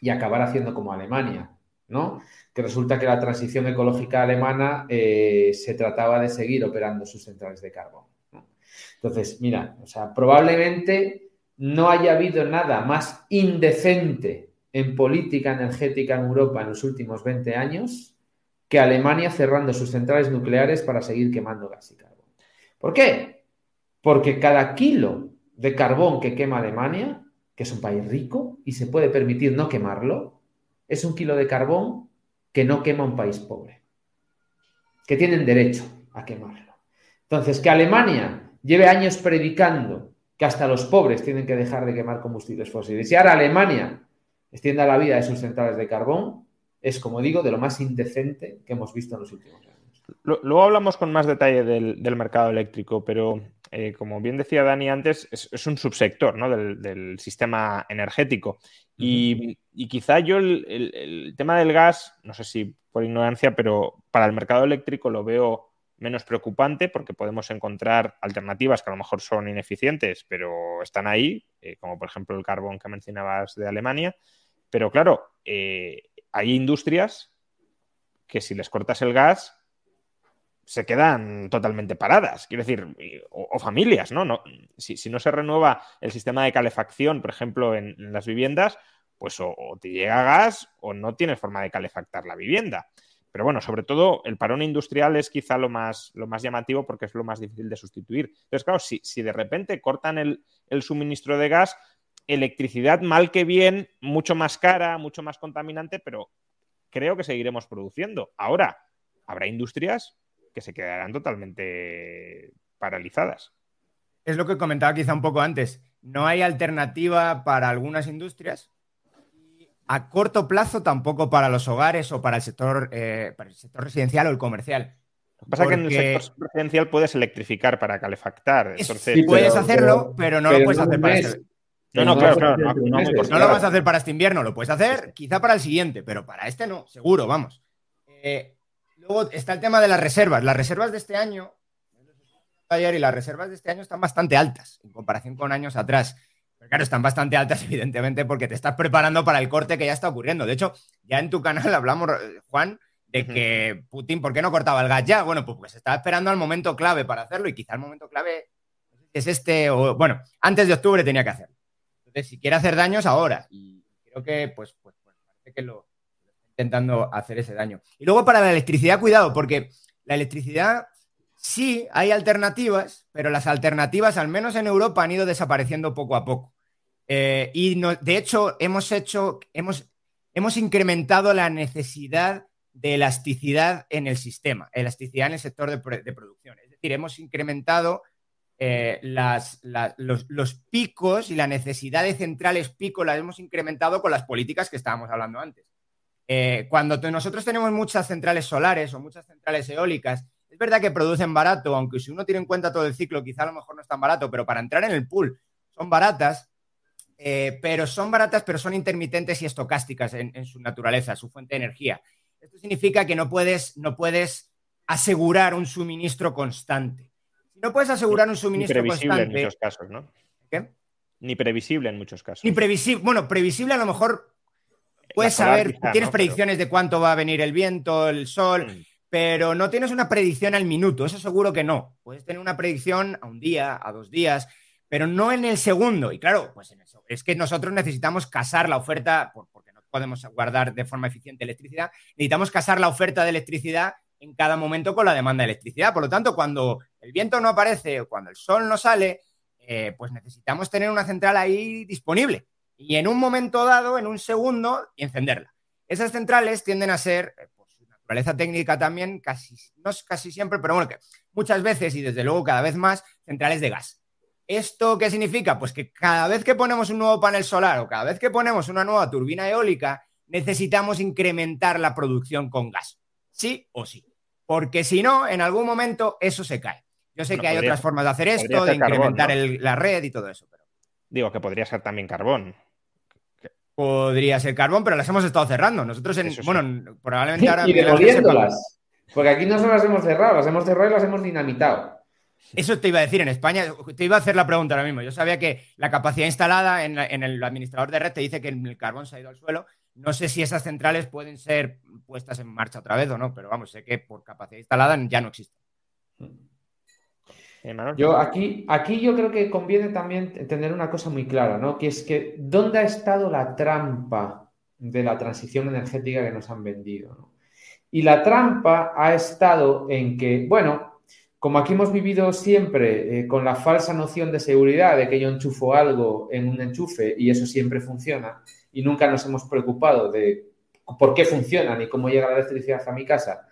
y acabar haciendo como Alemania, ¿no? Que resulta que la transición ecológica alemana eh, se trataba de seguir operando sus centrales de carbón. Entonces, mira, o sea, probablemente no haya habido nada más indecente en política energética en Europa en los últimos 20 años que Alemania cerrando sus centrales nucleares para seguir quemando gas y carbón. ¿Por qué? Porque cada kilo de carbón que quema Alemania, que es un país rico y se puede permitir no quemarlo, es un kilo de carbón que no quema un país pobre, que tienen derecho a quemarlo. Entonces, que Alemania lleve años predicando que hasta los pobres tienen que dejar de quemar combustibles fósiles y ahora Alemania extienda la vida de sus centrales de carbón, es, como digo, de lo más indecente que hemos visto en los últimos años. Luego hablamos con más detalle del, mercado eléctrico, pero eh, como bien decía Dani antes, es, un subsector del, sistema energético. y, quizá yo el, tema del gas, no sé si por ignorancia, pero para el mercado eléctrico lo veo menos preocupante porque podemos encontrar alternativas que a lo mejor son ineficientes, pero están ahí, eh, como por ejemplo el carbón que mencionabas de Alemania. Pero claro, eh, hay industrias que si les cortas el gas se quedan totalmente paradas, quiero decir, o, familias, ¿no? no si, no se renueva el sistema de calefacción, por ejemplo, en, las viviendas, pues o, te llega gas o no tienes forma de calefactar la vivienda. Pero bueno, sobre todo el parón industrial es quizá lo más, lo más llamativo porque es lo más difícil de sustituir. Entonces, claro, si, si de repente cortan el, el suministro de gas, electricidad mal que bien, mucho más cara, mucho más contaminante, pero creo que seguiremos produciendo. Ahora, habrá industrias que se quedarán totalmente paralizadas. Es lo que comentaba quizá un poco antes. No hay alternativa para algunas industrias y a corto plazo tampoco para los hogares o para el sector, eh, para el sector residencial o el comercial. Lo que pasa es que en el sector residencial puedes electrificar para calefactar. sí, puedes hacerlo, pero, no lo puedes hacer para este... No, no, claro, claro. No, lo vas a hacer para este invierno, lo puedes hacer quizá para el siguiente, pero para este no, seguro, vamos. Eh, Luego está el tema de las reservas. Las reservas de este año, ayer y las reservas de este año están bastante altas en comparación con años atrás. Pero claro, están bastante altas, evidentemente, porque te estás preparando para el corte que ya está ocurriendo. De hecho, ya en tu canal hablamos, Juan, de que Putin, ¿por qué no cortaba el gas ya? Bueno, pues, pues estaba esperando al momento clave para hacerlo y quizá el momento clave es este, o bueno, antes de octubre tenía que hacerlo. Entonces, si quiere hacer daños, ahora. Y creo que, pues, pues, pues parece que lo, intentando hacer ese daño. Y luego para la electricidad, cuidado, porque la electricidad sí hay alternativas, pero las alternativas, al menos en Europa, han ido desapareciendo poco a poco. Eh, y de hecho, hemos hecho, hemos, hemos incrementado la necesidad de elasticidad en el sistema, elasticidad en el sector de, producción. Es decir, hemos incrementado eh, las, los, los, picos y la necesidad de centrales pico las hemos incrementado con las políticas que estábamos hablando antes. Eh, cuando nosotros tenemos muchas centrales solares o muchas centrales eólicas, es verdad que producen barato, aunque si uno tiene en cuenta todo el ciclo, quizá a lo mejor no es tan barato, pero para entrar en el pool son baratas, eh, pero son baratas, pero son intermitentes y estocásticas en, su naturaleza, su fuente de energía. Esto significa que no puedes, no puedes asegurar un suministro constante. Si no puedes asegurar un suministro constante. en muchos casos, ¿no? ¿Qué? ni previsible en muchos casos. Ni previsible, bueno, previsible a lo mejor puedes saber, tienes predicciones de cuánto va a venir el viento, el sol, mm. pero no tienes una predicción al minuto, eso seguro que no. Puedes tener una predicción a un día, a dos días, pero no en el segundo. Y claro, pues en es que nosotros necesitamos casar la oferta, porque no podemos guardar de forma eficiente electricidad, necesitamos casar la oferta de electricidad en cada momento con la demanda de electricidad. Por lo tanto, cuando el viento no aparece o cuando el sol no sale, eh, pues necesitamos tener una central ahí disponible y en un momento dado, en un segundo, y encenderla. Esas centrales tienden a ser, eh, por su naturaleza técnica también, casi, no es casi siempre, pero bueno, que muchas veces y desde luego cada vez más, centrales de gas. ¿Esto qué significa? Pues que cada vez que ponemos un nuevo panel solar o cada vez que ponemos una nueva turbina eólica, necesitamos incrementar la producción con gas. Sí o sí. Porque si no, en algún momento eso se cae. Yo sé que hay otras formas de hacer esto, de incrementar la red y todo eso. Pero... Digo que podría ser también carbón. Podría ser carbón, pero las hemos estado cerrando. Nosotros, en, bueno, probablemente ahora. Y demoliéndolas. Porque aquí no solo las hemos cerrado, las hemos cerrado y las hemos dinamitado. Eso te iba a decir en España, te iba a hacer la pregunta ahora mismo. Yo sabía que la capacidad instalada en, en, el administrador de red te dice que el carbón se ha ido al suelo. No sé si esas centrales pueden ser puestas en marcha otra vez o no, pero vamos, sé que por capacidad instalada ya no existen. Eh, yo aquí, aquí yo creo que conviene también tener una cosa muy clara, ¿no? Que es que ¿dónde ha estado la trampa de la transición energética que nos han vendido? Y la trampa ha estado en que, bueno, como aquí hemos vivido siempre eh, con la falsa noción de seguridad de que yo enchufo algo en un enchufe y eso siempre funciona, y nunca nos hemos preocupado de por qué funcionan y cómo llega la electricidad a mi casa,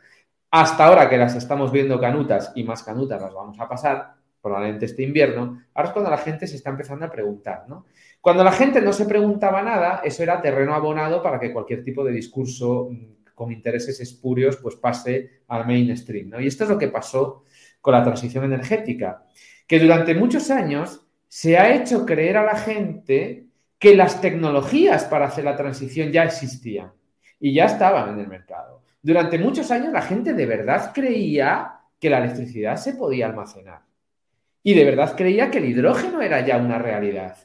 hasta ahora que las estamos viendo canutas y más canutas las vamos a pasar, probablemente este invierno, ahora es cuando la gente se está empezando a preguntar, ¿no? Cuando la gente no se preguntaba nada, eso era terreno abonado para que cualquier tipo de discurso mm, con intereses espurios pues pase al mainstream, ¿no? Y esto es lo que pasó con la transición energética, que durante muchos años se ha hecho creer a la gente que las tecnologías para hacer la transición ya existían y ya estaban en el mercado. Durante muchos años la gente de verdad creía que la electricidad se podía almacenar. Y de verdad creía que el hidrógeno era ya una realidad.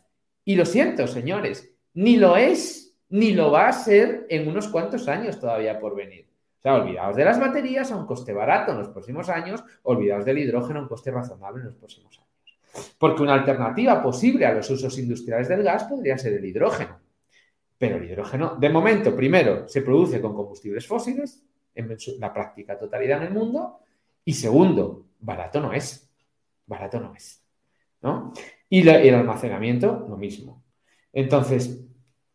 Y lo siento, señores, ni lo es, ni lo va a ser en unos cuantos años todavía por venir. O sea, olvidaos de las baterías a un coste barato en los próximos años, olvidaos del hidrógeno a un coste razonable en los próximos años. Porque una alternativa posible a los usos industriales del gas podría ser el hidrógeno. Pero el hidrógeno, de momento, primero, se produce con combustibles fósiles en la práctica totalidad en el mundo. Y segundo, barato no es. Barato no es. ¿no? Y, el almacenamiento, lo mismo. Entonces,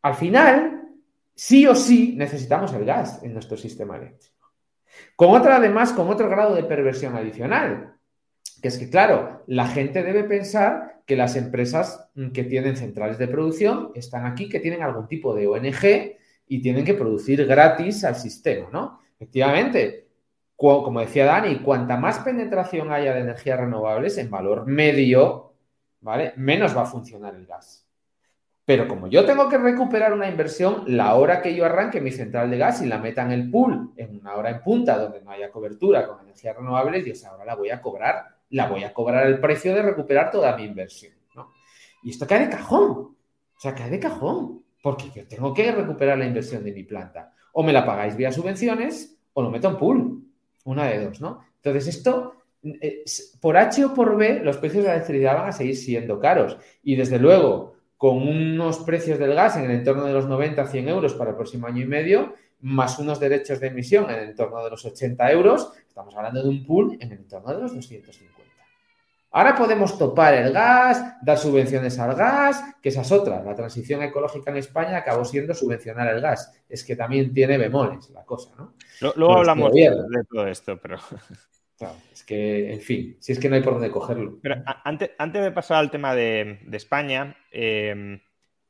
al final, sí o sí necesitamos el gas en nuestro sistema eléctrico. Con otra, además, con otro grado de perversión adicional, que es que, claro, la gente debe pensar que las empresas que tienen centrales de producción están aquí, que tienen algún tipo de ONG y tienen que producir gratis al sistema, ¿no? Efectivamente, como decía Dani, cuanta más penetración haya de energías renovables en valor medio, ¿vale? Menos va a funcionar el gas. Pero como yo tengo que recuperar una inversión, la hora que yo arranque mi central de gas y la meta en el pool en una hora en punta donde no haya cobertura con energías renovables, yo esa hora la voy a cobrar. La voy a cobrar el precio de recuperar toda mi inversión. ¿no? Y esto cae de cajón. O sea, cae de cajón. Porque yo tengo que recuperar la inversión de mi planta o me la pagáis vía subvenciones o lo meto en pool. Una de dos, ¿no? Entonces, esto, eh, por H o por B, los precios de la electricidad van a seguir siendo caros. Y desde luego, con unos precios del gas en el entorno de los 90 a 100 euros para el próximo año y medio, más unos derechos de emisión en el entorno de los 80 euros, estamos hablando de un pool en el entorno de los 250. Ahora podemos topar el gas, dar subvenciones al gas, que esa es otra. La transición ecológica en España acabó siendo subvencionar el gas. Es que también tiene bemoles la cosa, ¿no? Luego hablamos de, todo esto, pero... es que, en fin, si es que no hay por dónde cogerlo. Pero antes, antes de pasar al tema de, España, em,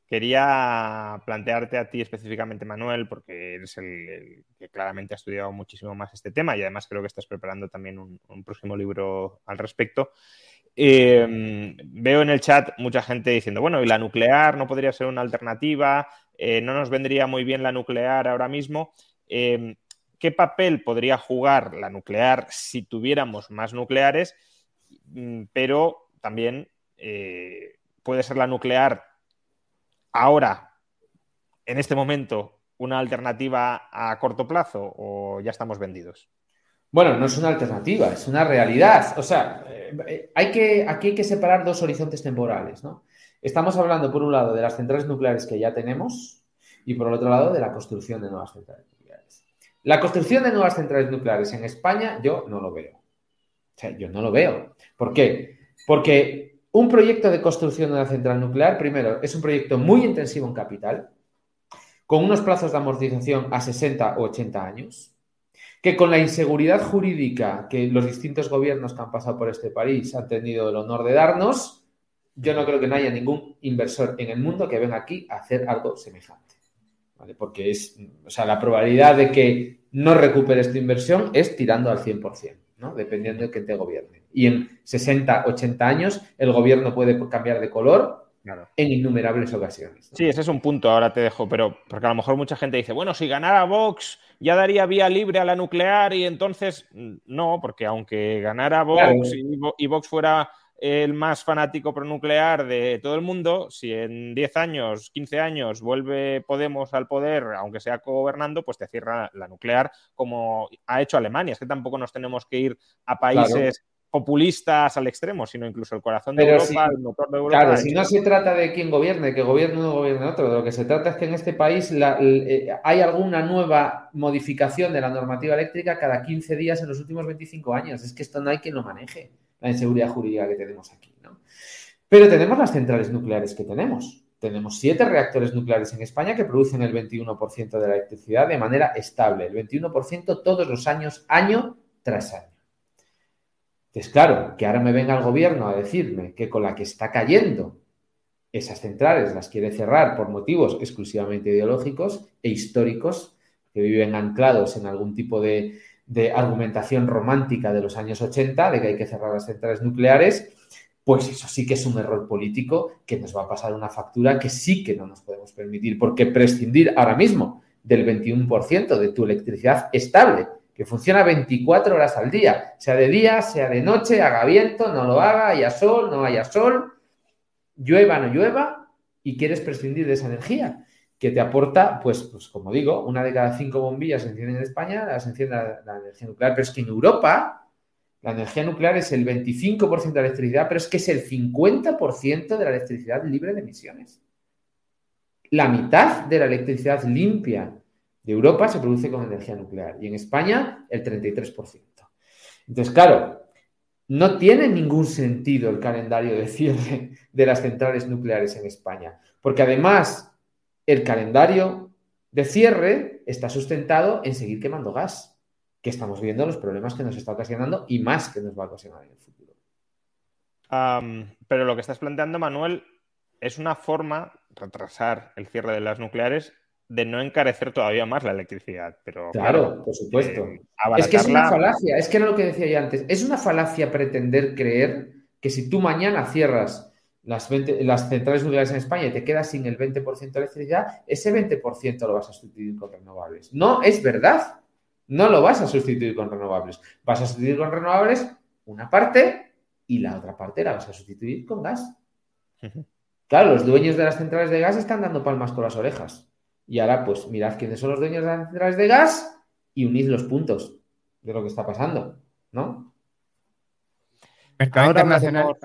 quería plantearte a ti específicamente, Manuel, porque eres el, que claramente ha estudiado muchísimo más este tema y además creo que estás preparando también un próximo libro al respecto. Em, veo en el chat mucha gente diciendo, bueno, ¿y la nuclear no podría ser una alternativa? Eh, ¿No nos vendría muy bien la nuclear ahora mismo? Em, ¿Qué papel podría jugar la nuclear si tuviéramos más nucleares? Mm, pero también, eh, puede ser la nuclear ahora, en este momento, una alternativa a corto plazo o ya estamos vendidos? Bueno, no es una alternativa, es una realidad. O sea, eh, hay que, aquí hay que separar dos horizontes temporales, ¿no? Estamos hablando, por un lado, de las centrales nucleares que ya tenemos y, por el otro lado, de la construcción de nuevas centrales nucleares. La construcción de nuevas centrales nucleares en España, yo no lo veo. O sea, yo no lo veo. ¿Por qué? Porque un proyecto de construcción de una central nuclear, primero, es un proyecto muy intensivo en capital, con unos plazos de amortización a 60 o 80 años, que con la inseguridad jurídica que los distintos gobiernos que han pasado por este país han tenido el honor de darnos, yo no creo que no haya ningún inversor en el mundo que venga aquí a hacer algo semejante. Porque es, o sea, la probabilidad de que no recupere esta inversión es tirando al 100%, ¿no? dependiendo de quién te gobierne. Y en 60, 80 años el gobierno puede cambiar de color en innumerables ocasiones. Sí, ese es un punto, ahora te dejo, pero porque a lo mejor mucha gente dice, bueno, si ganara Vox ya daría vía libre a la nuclear y entonces mm, no, porque aunque ganara Vox y, Vox fuera el más fanático pronuclear de todo el mundo, si en 10 años, 15 años vuelve Podemos al poder, aunque sea gobernando, pues te cierra la nuclear como ha hecho Alemania. Es que tampoco nos tenemos que ir a países populistas al extremo, sino incluso el corazón de Europa, el motor de Europa. Claro, si no se trata de quién gobierne, que gobierne uno gobierne otro, de lo que se trata es que en este país eh, hay alguna nueva modificación de la normativa eléctrica cada 15 días en los últimos 25 años. Es que esto no hay quien lo maneje, la inseguridad jurídica que tenemos aquí. ¿no? Pero tenemos las centrales nucleares que tenemos. Tenemos siete reactores nucleares en España que producen el 21% de la electricidad de manera estable, el 21% todos los años, año tras año. Es claro, que ahora me venga el gobierno a decirme que con la que está cayendo esas centrales las quiere cerrar por motivos exclusivamente ideológicos e históricos, que viven anclados en algún tipo de, argumentación romántica de los años 80, de que hay que cerrar las centrales nucleares, pues eso sí que es un error político que nos va a pasar una factura que sí que no nos podemos permitir, porque prescindir ahora mismo del 21% de tu electricidad estable que funciona 24 horas al día, sea de día, sea de noche, haga viento, no lo haga, haya sol, no haya sol, llueva, no llueva, y quieres prescindir de esa energía que te aporta, pues, pues como digo, una de cada cinco bombillas se encienden en España, las enciende la, energía nuclear, pero es que en Europa la energía nuclear es el 25% de la electricidad, pero es que es el 50% de la electricidad libre de emisiones. La mitad de la electricidad limpia de Europa se produce con energía nuclear y en España el 33%. Entonces, claro, no tiene ningún sentido el calendario de cierre de las centrales nucleares en España, porque además el calendario de cierre está sustentado en seguir quemando gas, que estamos viendo los problemas que nos está ocasionando y más que nos va a ocasionar en el futuro. pero lo que estás planteando, Manuel, es una forma, retrasar el cierre de las nucleares, de no encarecer todavía más la electricidad. Pero, claro, por supuesto. Eh, es que es una falacia, es que era lo que decía yo antes, es una falacia pretender creer que si tú mañana cierras las, las centrales nucleares en España y te quedas sin el 20% de electricidad, ese 20% lo vas a sustituir con renovables. No es verdad. No lo vas a sustituir con renovables. Vas a sustituir con renovables una parte y la otra parte la vas a sustituir con gas. Claro, los dueños de las centrales de gas están dando palmas con las orejas. Y ahora, pues mirad quiénes son los dueños de las centrales de gas y unid los puntos de lo que está pasando, ¿no? Mercado internacional.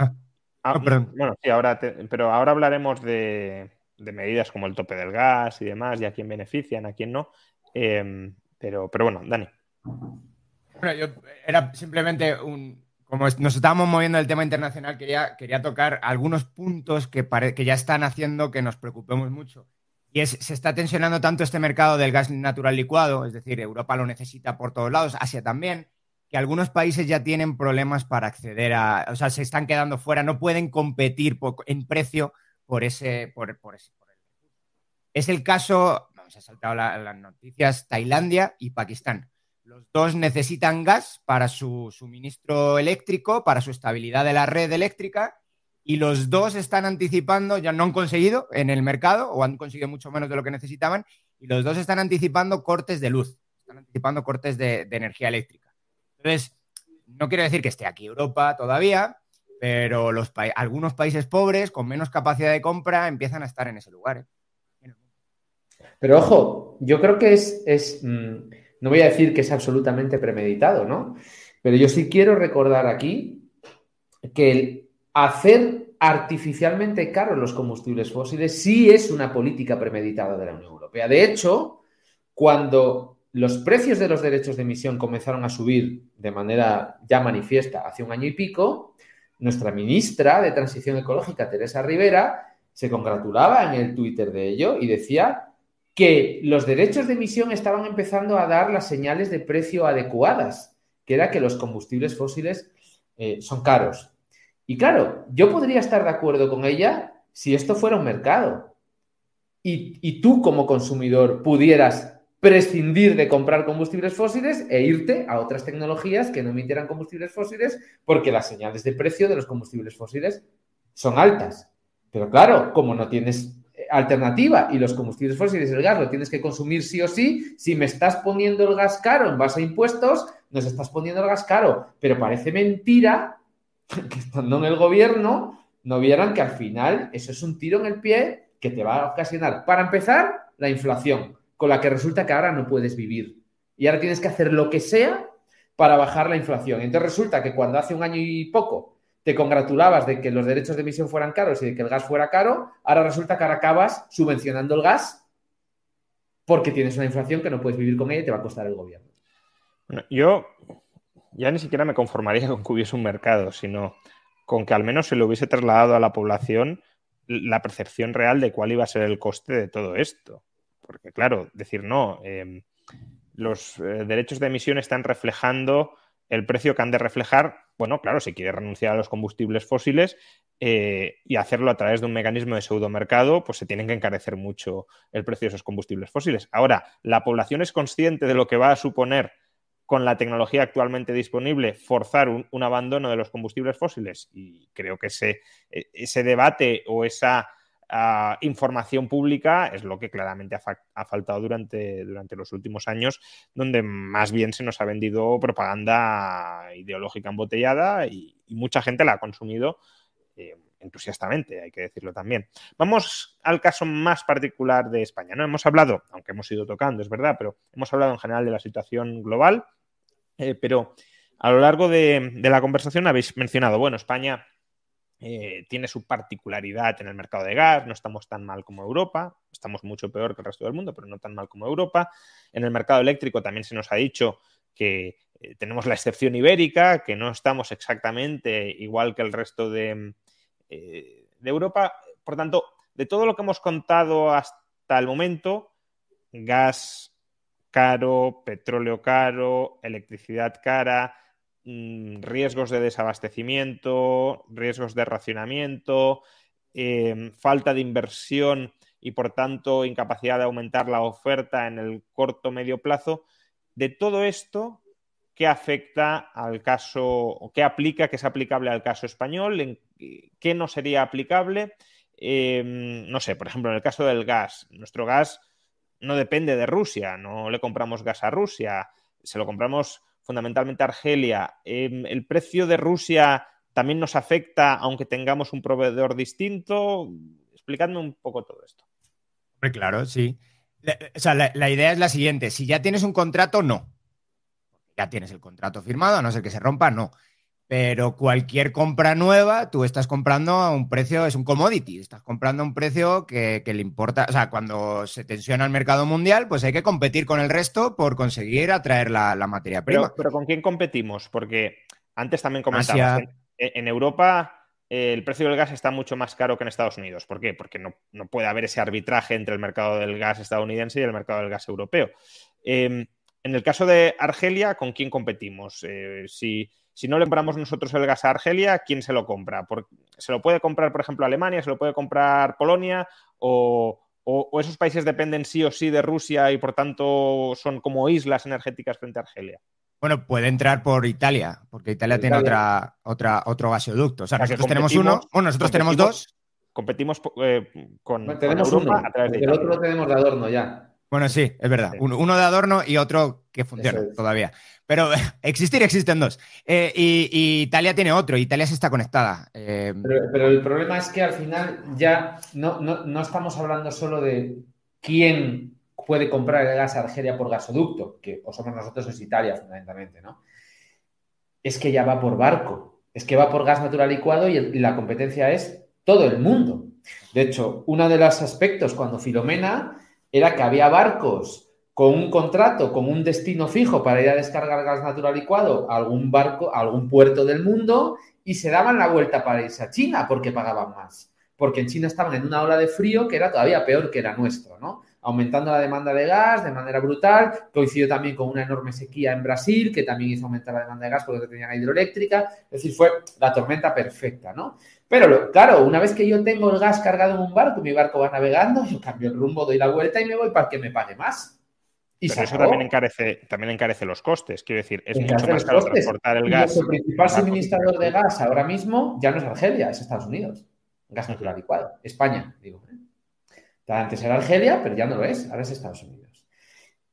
Ah, ah, bueno, sí, ahora pero ahora hablaremos de, medidas como el tope del gas y demás, y a quién benefician, a quién no. Em, pero, pero bueno, Dani. Bueno, yo era simplemente un. Como nos estábamos moviendo el tema internacional, quería, quería tocar algunos puntos que, que ya están haciendo que nos preocupemos mucho. Y se está tensionando tanto este mercado del gas natural licuado, es decir, Europa lo necesita por todos lados, Asia también, que algunos países ya tienen problemas para acceder a, o sea, se están quedando fuera, no pueden competir en precio por ese, por, ese, Es el caso, vamos, ha saltado las noticias, Tailandia y Pakistán. Los dos necesitan gas para su suministro eléctrico, para su estabilidad de la red eléctrica y los dos están anticipando, ya no han conseguido en el mercado o han conseguido mucho menos de lo que necesitaban, y los dos están anticipando cortes de luz, están anticipando cortes de, energía eléctrica. Entonces, no quiero decir que esté aquí Europa todavía, pero los algunos países pobres con menos capacidad de compra empiezan a estar en ese lugar. ¿eh? Pero ojo, yo creo que es, es mm, no voy a decir que es absolutamente premeditado, ¿no? Pero yo sí quiero recordar aquí que el hacer artificialmente caros los combustibles fósiles sí es una política premeditada de la Unión Europea. De hecho, cuando los precios de los derechos de emisión comenzaron a subir de manera ya manifiesta hace un año y pico, nuestra ministra de Transición Ecológica, Teresa Rivera, se congratulaba en el Twitter de ello y decía que los derechos de emisión estaban empezando a dar las señales de precio adecuadas, que era que los combustibles fósiles eh, son caros. Y claro, yo podría estar de acuerdo con ella si esto fuera un mercado y, y tú como consumidor pudieras prescindir de comprar combustibles fósiles e irte a otras tecnologías que no emitieran combustibles fósiles porque las señales de precio de los combustibles fósiles son altas. Pero claro, como no tienes alternativa y los combustibles fósiles el gas lo tienes que consumir sí o sí, si me estás poniendo el gas caro en base a impuestos, nos estás poniendo el gas caro. Pero parece mentira que estando en el gobierno no vieran que al final eso es un tiro en el pie que te va a ocasionar, para empezar, la inflación, con la que resulta que ahora no puedes vivir. Y ahora tienes que hacer lo que sea para bajar la inflación. Entonces resulta que cuando hace un año y poco te congratulabas de que los derechos de emisión fueran caros y de que el gas fuera caro, ahora resulta que ahora acabas subvencionando el gas porque tienes una inflación que no puedes vivir con ella y te va a costar el gobierno. yo ya ni siquiera me conformaría con que hubiese un mercado, sino con que al menos se le hubiese trasladado a la población la percepción real de cuál iba a ser el coste de todo esto. Porque claro, decir no, em, los eh, derechos de emisión están reflejando el precio que han de reflejar, bueno, claro, si quiere renunciar a los combustibles fósiles eh, y hacerlo a través de un mecanismo de pseudomercado, pues se tienen que encarecer mucho el precio de esos combustibles fósiles. Ahora, ¿la población es consciente de lo que va a suponer con la tecnología actualmente disponible forzar un, abandono de los combustibles fósiles? Y creo que ese, e, ese debate o esa información pública es lo que claramente ha, faltado durante, durante, los últimos años, donde más bien se nos ha vendido propaganda ideológica embotellada y, mucha gente la ha consumido eh, entusiastamente, hay que decirlo también. Vamos al caso más particular de España. ¿no? Hemos hablado, aunque hemos ido tocando, es verdad, pero hemos hablado en general de la situación global, eh, pero a lo largo de, de la conversación habéis mencionado, bueno, España eh, tiene su particularidad en el mercado de gas, no estamos tan mal como Europa, estamos mucho peor que el resto del mundo, pero no tan mal como Europa. En el mercado eléctrico también se nos ha dicho que eh, tenemos la excepción ibérica, que no estamos exactamente igual que el resto de, eh, de Europa. Por tanto, de todo lo que hemos contado hasta el momento, gas caro, petróleo caro, electricidad cara, riesgos de desabastecimiento, riesgos de racionamiento, em, falta de inversión y por tanto incapacidad de aumentar la oferta en el corto medio plazo. De todo esto, ¿qué afecta al caso o qué aplica, qué es aplicable al caso español? ¿Qué no sería aplicable? Em, no sé, por ejemplo, en el caso del gas, nuestro gas no depende de Rusia, no le compramos gas a Rusia, se lo compramos fundamentalmente Argelia, em, ¿el precio de Rusia también nos afecta aunque tengamos un proveedor distinto? Explicadme un poco todo esto. claro, sí. o sea, la, idea es la siguiente, si ya tienes un contrato, no. Ya tienes el contrato firmado, a no ser que se rompa, no. Pero cualquier compra nueva, tú estás comprando a un precio, es un commodity, estás comprando a un precio que, le importa, o sea, cuando se tensiona el mercado mundial, pues hay que competir con el resto por conseguir atraer la, materia prima. Pero, ¿con quién competimos? Porque antes también comentabas, en, Europa eh, el precio del gas está mucho más caro que en Estados Unidos. ¿Por qué? Porque no, puede haber ese arbitraje entre el mercado del gas estadounidense y el mercado del gas europeo. Em, en el caso de Argelia, ¿con quién competimos? Eh, si si no le compramos nosotros el gas a Argelia, ¿quién se lo compra? ¿Se lo puede comprar, por ejemplo, Alemania? ¿Se lo puede comprar Polonia? ¿O, esos países dependen sí o sí de Rusia y por tanto son como islas energéticas frente a Argelia? Bueno, puede entrar por Italia, porque Italia, tiene otra, otra, otro gasoducto. O sea, nosotros tenemos uno, bueno, nosotros tenemos dos. Competimos eh, con, tenemos uno, a través de El otro lo tenemos de adorno ya. Bueno, sí, es verdad. Uno, de adorno y otro que funciona todavía. Pero existir existen dos. Eh, y, Italia tiene otro, Italia se está conectada. Eh, pero, el problema es que al final ya no, no, estamos hablando solo de quién puede comprar el gas a Argelia por gasoducto, que o somos nosotros o es Italia fundamentalmente, ¿no? Es que ya va por barco, es que va por gas natural licuado y, y la competencia es todo el mundo. De hecho, uno de los aspectos cuando Filomena era que había barcos con un contrato, con un destino fijo para ir a descargar gas natural licuado a algún barco, a algún puerto del mundo y se daban la vuelta para irse a China porque pagaban más. Porque en China estaban en una ola de frío que era todavía peor que era nuestro, ¿no? Aumentando la demanda de gas de manera brutal. Coincidió también con una enorme sequía en Brasil, que también hizo aumentar la demanda de gas porque tenían la hidroeléctrica. Es decir, fue la tormenta perfecta, ¿no? Pero claro, una vez que yo tengo el gas cargado en un barco, mi barco va navegando, yo cambio el rumbo, doy la vuelta y me voy para que me pague más. Y Pero eso también encarece, también encarece los costes. Quiero decir, es mucho más caro transportar el gas. El principal suministrador de gas ahora mismo ya no es Argelia, es Estados Unidos. Gas natural licuado. España, digo. ¿eh? Antes era Argelia, pero ya no lo es, ahora es Estados Unidos.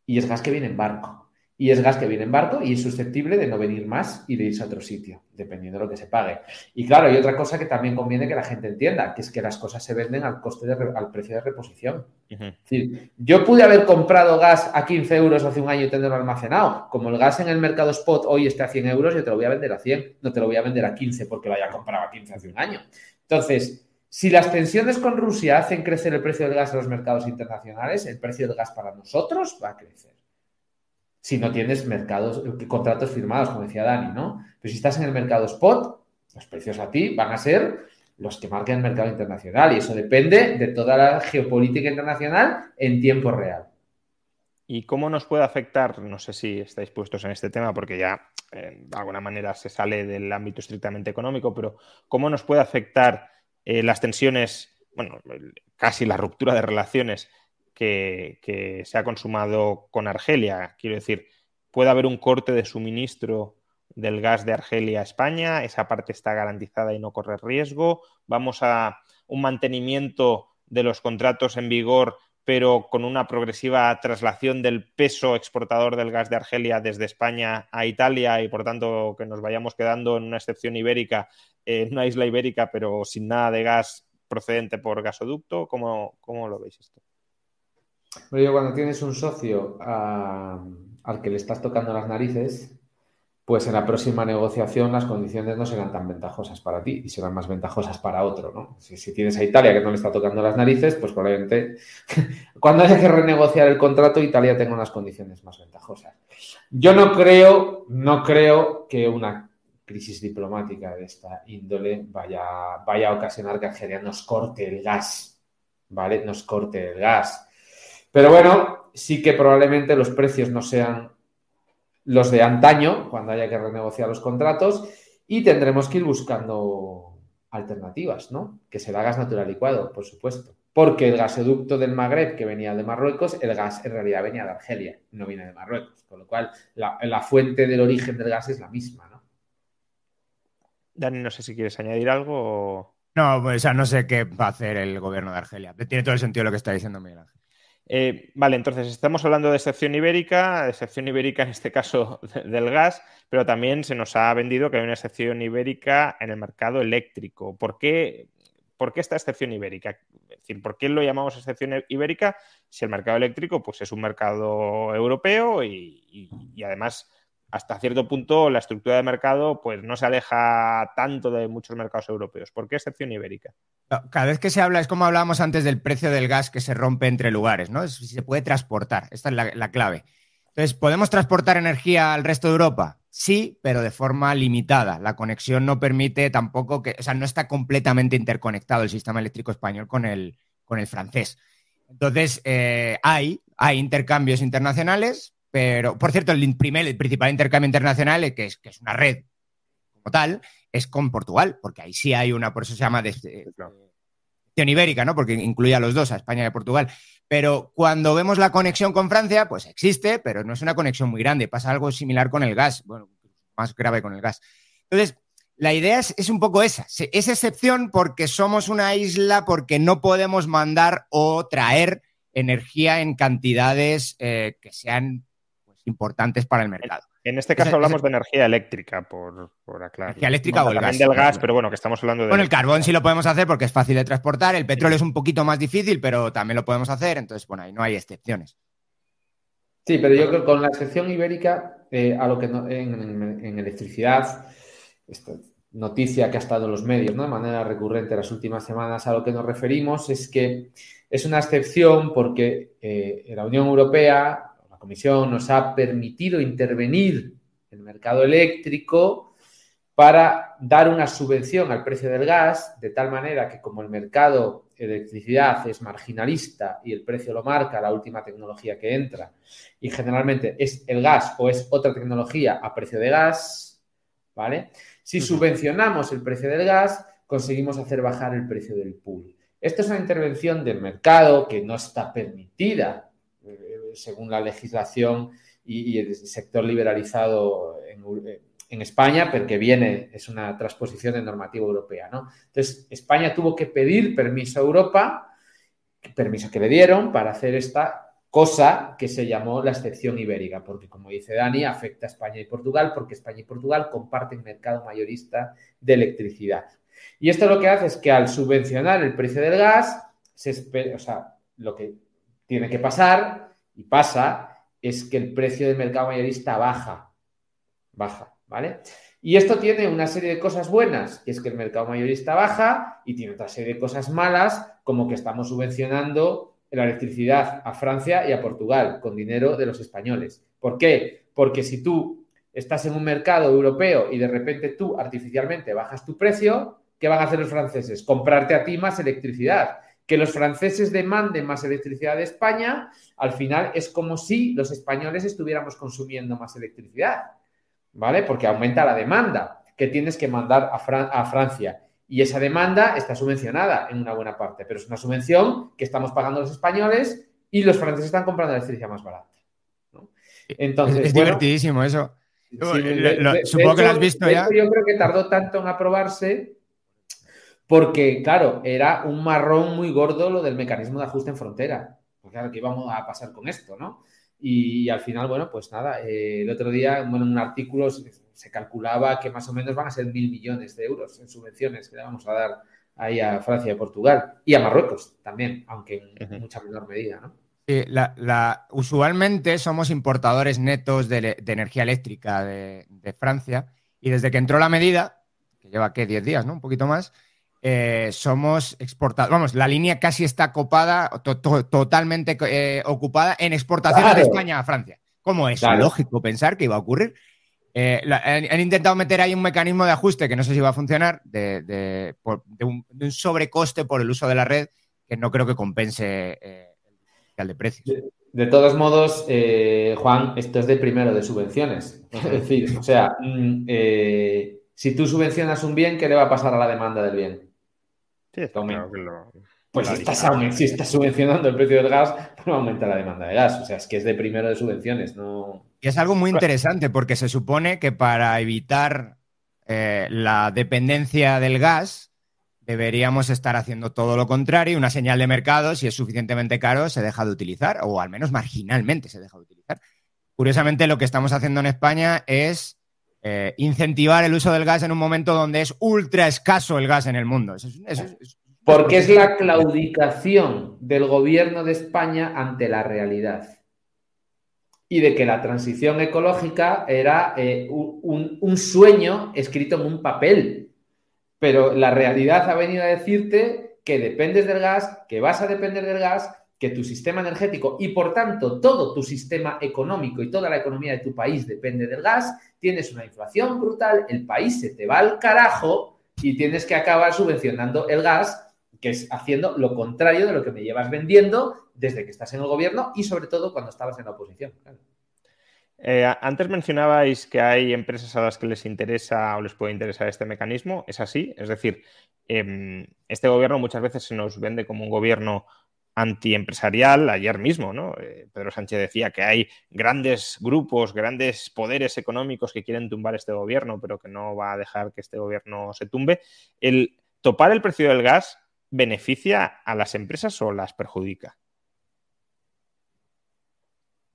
Y es gas que viene en barco y es gas que viene en barco y es susceptible de no venir más y de irse a otro sitio, dependiendo de lo que se pague. Y claro, hay otra cosa que también conviene que la gente entienda, que es que las cosas se venden al coste de, al precio de reposición. Es decir, yo pude haber comprado gas a 15 euros hace un año y tenerlo almacenado. Como el gas en el mercado spot hoy está a 100 euros, yo te lo voy a vender a 100, no te lo voy a vender a 15 porque lo haya comprado a 15 hace un año. Entonces, si las tensiones con Rusia hacen crecer el precio del gas en los mercados internacionales, el precio del gas para nosotros va a crecer si no tienes mercados, contratos firmados, como decía Dani, ¿no? Pero si estás en el mercado spot, los precios a ti van a ser los que marquen el mercado internacional y eso depende de toda la geopolítica internacional en tiempo real. ¿Y cómo nos puede afectar? No sé si estáis puestos en este tema porque ya eh, de alguna manera se sale del ámbito estrictamente económico, pero ¿cómo nos puede afectar eh, las tensiones, bueno, casi la ruptura de relaciones que, se ha consumado con Argelia. Quiero decir, puede haber un corte de suministro del gas de Argelia a España, esa parte está garantizada y no corre riesgo. Vamos a un mantenimiento de los contratos en vigor, pero con una progresiva traslación del peso exportador del gas de Argelia desde España a Italia y por tanto que nos vayamos quedando en una excepción ibérica, en una isla ibérica, pero sin nada de gas procedente por gasoducto. ¿Cómo, cómo lo veis esto? Pero yo cuando tienes un socio al que le estás tocando las narices, pues en la próxima negociación las condiciones no serán tan ventajosas para ti y serán más ventajosas para otro, ¿no? Si, tienes a Italia que no le está tocando las narices, pues probablemente cuando haya que renegociar el contrato, Italia tenga unas condiciones más ventajosas. Yo no creo, no creo que una crisis diplomática de esta índole vaya, vaya a ocasionar que Argelia nos corte el gas, ¿vale? Nos corte el gas. Pero bueno, sí que probablemente los precios no sean los de antaño, cuando haya que renegociar los contratos, y tendremos que ir buscando alternativas, ¿no? Que será gas natural licuado, por supuesto. Porque el gasoducto del Magreb que venía de Marruecos, el gas en realidad venía de Argelia, no viene de Marruecos. Con lo cual, la, la fuente del origen del gas es la misma, ¿no? Dani, no sé si quieres añadir algo. No, pues, o sea, no sé qué va a hacer el gobierno de Argelia. Tiene todo el sentido lo que está diciendo Miguel Ángel. Eh, vale, entonces estamos hablando de excepción ibérica, excepción ibérica en este caso del gas, pero también se nos ha vendido que hay una excepción ibérica en el mercado eléctrico. ¿Por qué, por qué esta excepción ibérica? Es decir, ¿por qué lo llamamos excepción ibérica si el mercado eléctrico pues, es un mercado europeo y además hasta cierto punto la estructura de mercado pues no se aleja tanto de muchos mercados europeos. ¿Por qué excepción ibérica? Cada vez que se habla, es como hablábamos antes del precio del gas que se rompe entre lugares, ¿no? si se puede transportar, esta es la, clave. Entonces, ¿podemos transportar energía al resto de Europa? Sí, pero de forma limitada. La conexión no permite tampoco que, o sea, no está completamente interconectado el sistema eléctrico español con el, con el francés. Entonces, eh, hay, hay intercambios internacionales, pero, por cierto, el, primer, el principal intercambio internacional, eh, que es, que es una red como tal, es con Portugal, porque ahí sí hay una, por eso se llama de, ibérica, ¿no? Porque incluye a los dos, a España y a Portugal. Pero cuando vemos la conexión con Francia, pues existe, pero no es una conexión muy grande. Pasa algo similar con el gas, bueno, más grave con el gas. Entonces, la idea es, es, un poco esa. Es excepción porque somos una isla, porque no podemos mandar o traer energía en cantidades eh, que sean importantes para el mercado. En este caso hablamos de energía eléctrica, por, aclarar. Energía eléctrica o el gas. del gas, pero bueno, que estamos hablando de. Bueno, el carbón sí lo podemos hacer porque es fácil de transportar. El petróleo es un poquito más difícil, pero también lo podemos hacer. Entonces, bueno, ahí no hay excepciones. Sí, pero yo creo que con la excepción ibérica, eh, a lo que en, electricidad, esta noticia que ha estado en los medios, ¿no? De manera recurrente las últimas semanas, a lo que nos referimos es que es una excepción porque eh, la Unión Europea la Comisión nos ha permitido intervenir en el mercado eléctrico para dar una subvención al precio del gas, de tal manera que como el mercado de electricidad es marginalista y el precio lo marca la última tecnología que entra, y generalmente es el gas o es otra tecnología a precio de gas, ¿vale? Si subvencionamos el precio del gas, conseguimos hacer bajar el precio del pool. Esto es una intervención del mercado que no está permitida según la legislación y, el sector liberalizado en, España, porque viene, es una transposición de normativa europea, ¿no? Entonces, España tuvo que pedir permiso a Europa, permiso que le dieron para hacer esta cosa que se llamó la excepción ibérica, porque como dice Dani, afecta a España y Portugal, porque España y Portugal comparten mercado mayorista de electricidad. Y esto lo que hace es que al subvencionar el precio del gas, se o sea, lo que tiene que pasar y pasa es que el precio del mercado mayorista baja, baja, ¿vale? Y esto tiene una serie de cosas buenas, que es que el mercado mayorista baja y tiene otra serie de cosas malas, como que estamos subvencionando la electricidad a Francia y a Portugal con dinero de los españoles. ¿Por qué? Porque si tú estás en un mercado europeo y de repente tú artificialmente bajas tu precio, ¿qué van a hacer los franceses? Comprarte a ti más electricidad que los franceses demanden más electricidad de España, al final es como si los españoles estuviéramos consumiendo más electricidad, ¿vale? Porque aumenta la demanda que tienes que mandar a, Francia. Y esa demanda está subvencionada en una buena parte, pero es una subvención que estamos pagando los españoles y los franceses están comprando electricidad más barata. Entonces, es, divertidísimo eso. supongo que lo has visto ya. Yo creo que tardó tanto en aprobarse porque, claro, era un marrón muy gordo lo del mecanismo de ajuste en frontera. Porque, claro, ¿qué íbamos a pasar con esto, no? Y, al final, bueno, pues nada, eh, el otro día, bueno, en un artículo se, calculaba que más o menos van a ser mil millones de euros en subvenciones que le vamos a dar ahí a Francia y Portugal y a Marruecos también, aunque en mucha menor medida, ¿no? Sí, la, usualmente somos importadores netos de, energía eléctrica de, Francia y desde que entró la medida, que lleva, ¿qué? 10 días, ¿no? Un poquito más, eh, somos exportadores. Vamos, la línea casi está copada, totalmente eh, ocupada en exportaciones de España a Francia. ¿Cómo es? Lógico pensar que iba a ocurrir. Eh, han, intentado meter ahí un mecanismo de ajuste que no sé si va a funcionar, de, un, sobrecoste por el uso de la red que no creo que compense el de precios. De, todos modos, Juan, esto es de primero de subvenciones. Es decir, o sea, mm, si tú subvencionas un bien, ¿qué le va a pasar a la demanda del bien? Pues si estás, subvencionando el precio del gas, pues no aumenta la demanda de gas. O sea, es que es de primero de subvenciones, no. Y es algo muy interesante porque se supone que para evitar eh, la dependencia del gas, deberíamos estar haciendo todo lo contrario. Una señal de mercado, si es suficientemente caro, se deja de utilizar, o al menos marginalmente se deja de utilizar. Curiosamente, lo que estamos haciendo en España es eh, incentivar el uso del gas en un momento donde es ultra escaso el gas en el mundo. Porque es la claudicación del gobierno de España ante la realidad. Y de que la transición ecológica era eh, un, sueño escrito en un papel. Pero la realidad ha venido a decirte que dependes del gas, que vas a depender del gas que tu sistema energético y por tanto todo tu sistema económico y toda la economía de tu país depende del gas, tienes una inflación brutal, el país se te va al carajo y tienes que acabar subvencionando el gas, que es haciendo lo contrario de lo que me llevas vendiendo desde que estás en el gobierno y sobre todo cuando estabas en la oposición. Eh, antes mencionabais que hay empresas a las que les interesa o les puede interesar este mecanismo. ¿Es así? Es decir, em, este gobierno muchas veces se nos vende como un gobierno antiempresarial ayer mismo, ¿no? Eh, Pedro Sánchez decía que hay grandes grupos, grandes poderes económicos que quieren tumbar este gobierno, pero que no va a dejar que este gobierno se tumbe. ¿El topar el precio del gas beneficia a las empresas o las perjudica?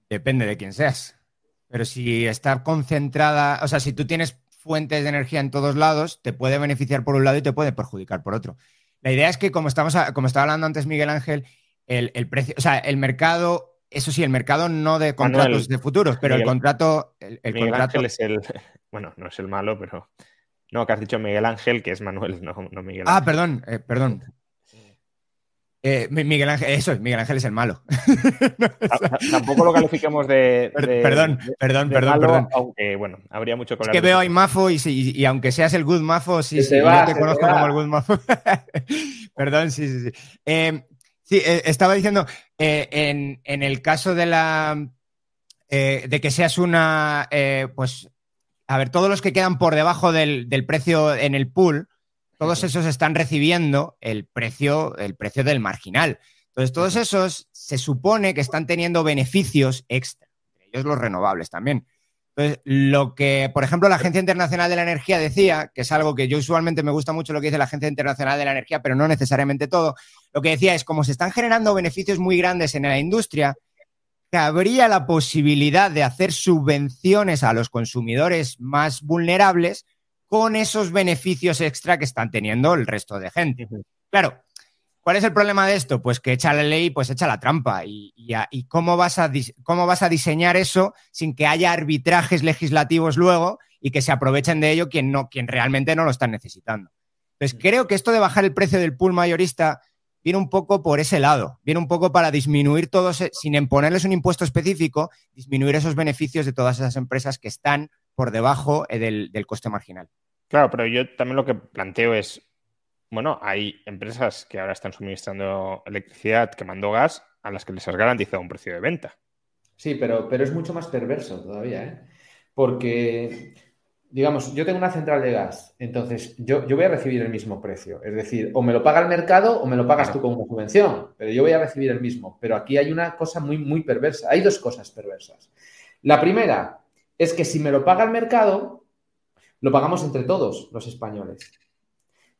Depende de quién seas. Pero si está concentrada, o sea, si tú tienes fuentes de energía en todos lados, te puede beneficiar por un lado y te puede perjudicar por otro. La idea es que, como, estamos como estaba hablando antes Miguel Ángel, el, precio, o sea, el mercado, eso sí, el mercado no de contratos de futuros, pero el contrato. El, Miguel Ángel es el. Bueno, no es el malo, pero. No, que has dicho Miguel Ángel, que es Manuel, no, Miguel ah, Ángel. Ah, perdón, eh, perdón. Eh, Miguel Ángel, eso, Miguel Ángel es el malo. Tampoco lo califiquemos de. perdón, perdón, perdón, perdón. Aunque, bueno, habría mucho que Es que veo a Mafo y, y, aunque seas el good Mafo, sí, sí, yo te conozco como el good Mafo. perdón, sí, sí, sí. Eh, sí, eh, estaba diciendo, en, el caso de la. de que seas una. pues. A ver, todos los que quedan por debajo del, del precio en el pool todos esos están recibiendo el precio, el precio del marginal. Entonces, todos esos se supone que están teniendo beneficios extra, ellos los renovables también. Entonces, lo que, por ejemplo, la Agencia Internacional de la Energía decía, que es algo que yo usualmente me gusta mucho lo que dice la Agencia Internacional de la Energía, pero no necesariamente todo, lo que decía es, como se están generando beneficios muy grandes en la industria, que habría la posibilidad de hacer subvenciones a los consumidores más vulnerables con esos beneficios extra que están teniendo el resto de gente. Claro, ¿cuál es el problema de esto? Pues que echa la ley, pues echa la trampa. ¿Y, cómo, vas a cómo vas a diseñar eso sin que haya arbitrajes legislativos luego y que se aprovechen de ello quien, no, quien realmente no lo están necesitando? Pues creo que esto de bajar el precio del pool mayorista viene un poco por ese lado, viene un poco para disminuir todos, e, sin imponerles un impuesto específico, disminuir esos beneficios de todas esas empresas que están por debajo eh, del coste marginal. Claro, pero yo también lo que planteo es, bueno, hay empresas que ahora están suministrando electricidad quemando gas a las que les has garantizado un precio de venta. Sí, pero, pero es mucho más perverso todavía, ¿eh? Porque, digamos, yo tengo una central de gas, entonces yo, yo voy a recibir el mismo precio. Es decir, o me lo paga el mercado o me lo pagas tú una subvención, pero yo voy a recibir el mismo. Pero aquí hay una cosa muy, muy perversa. Hay dos cosas perversas. La primera es que si me lo paga el mercado, lo pagamos entre todos los españoles.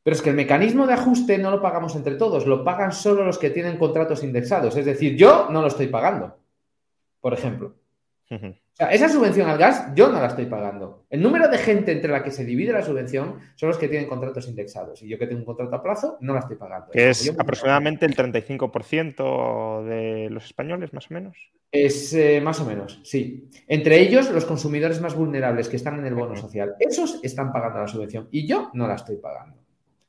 Pero es que el mecanismo de ajuste no lo pagamos entre todos, lo pagan solo los que tienen contratos indexados. Es decir, yo no lo estoy pagando, por ejemplo. O sea, esa subvención al gas yo no la estoy pagando. El número de gente entre la que se divide la subvención son los que tienen contratos indexados. Y yo que tengo un contrato a plazo no la estoy pagando. Que es aproximadamente el 35% de los españoles, más o menos. Es eh, más o menos, sí. Entre ellos, los consumidores más vulnerables que están en el bono social. Esos están pagando la subvención y yo no la estoy pagando.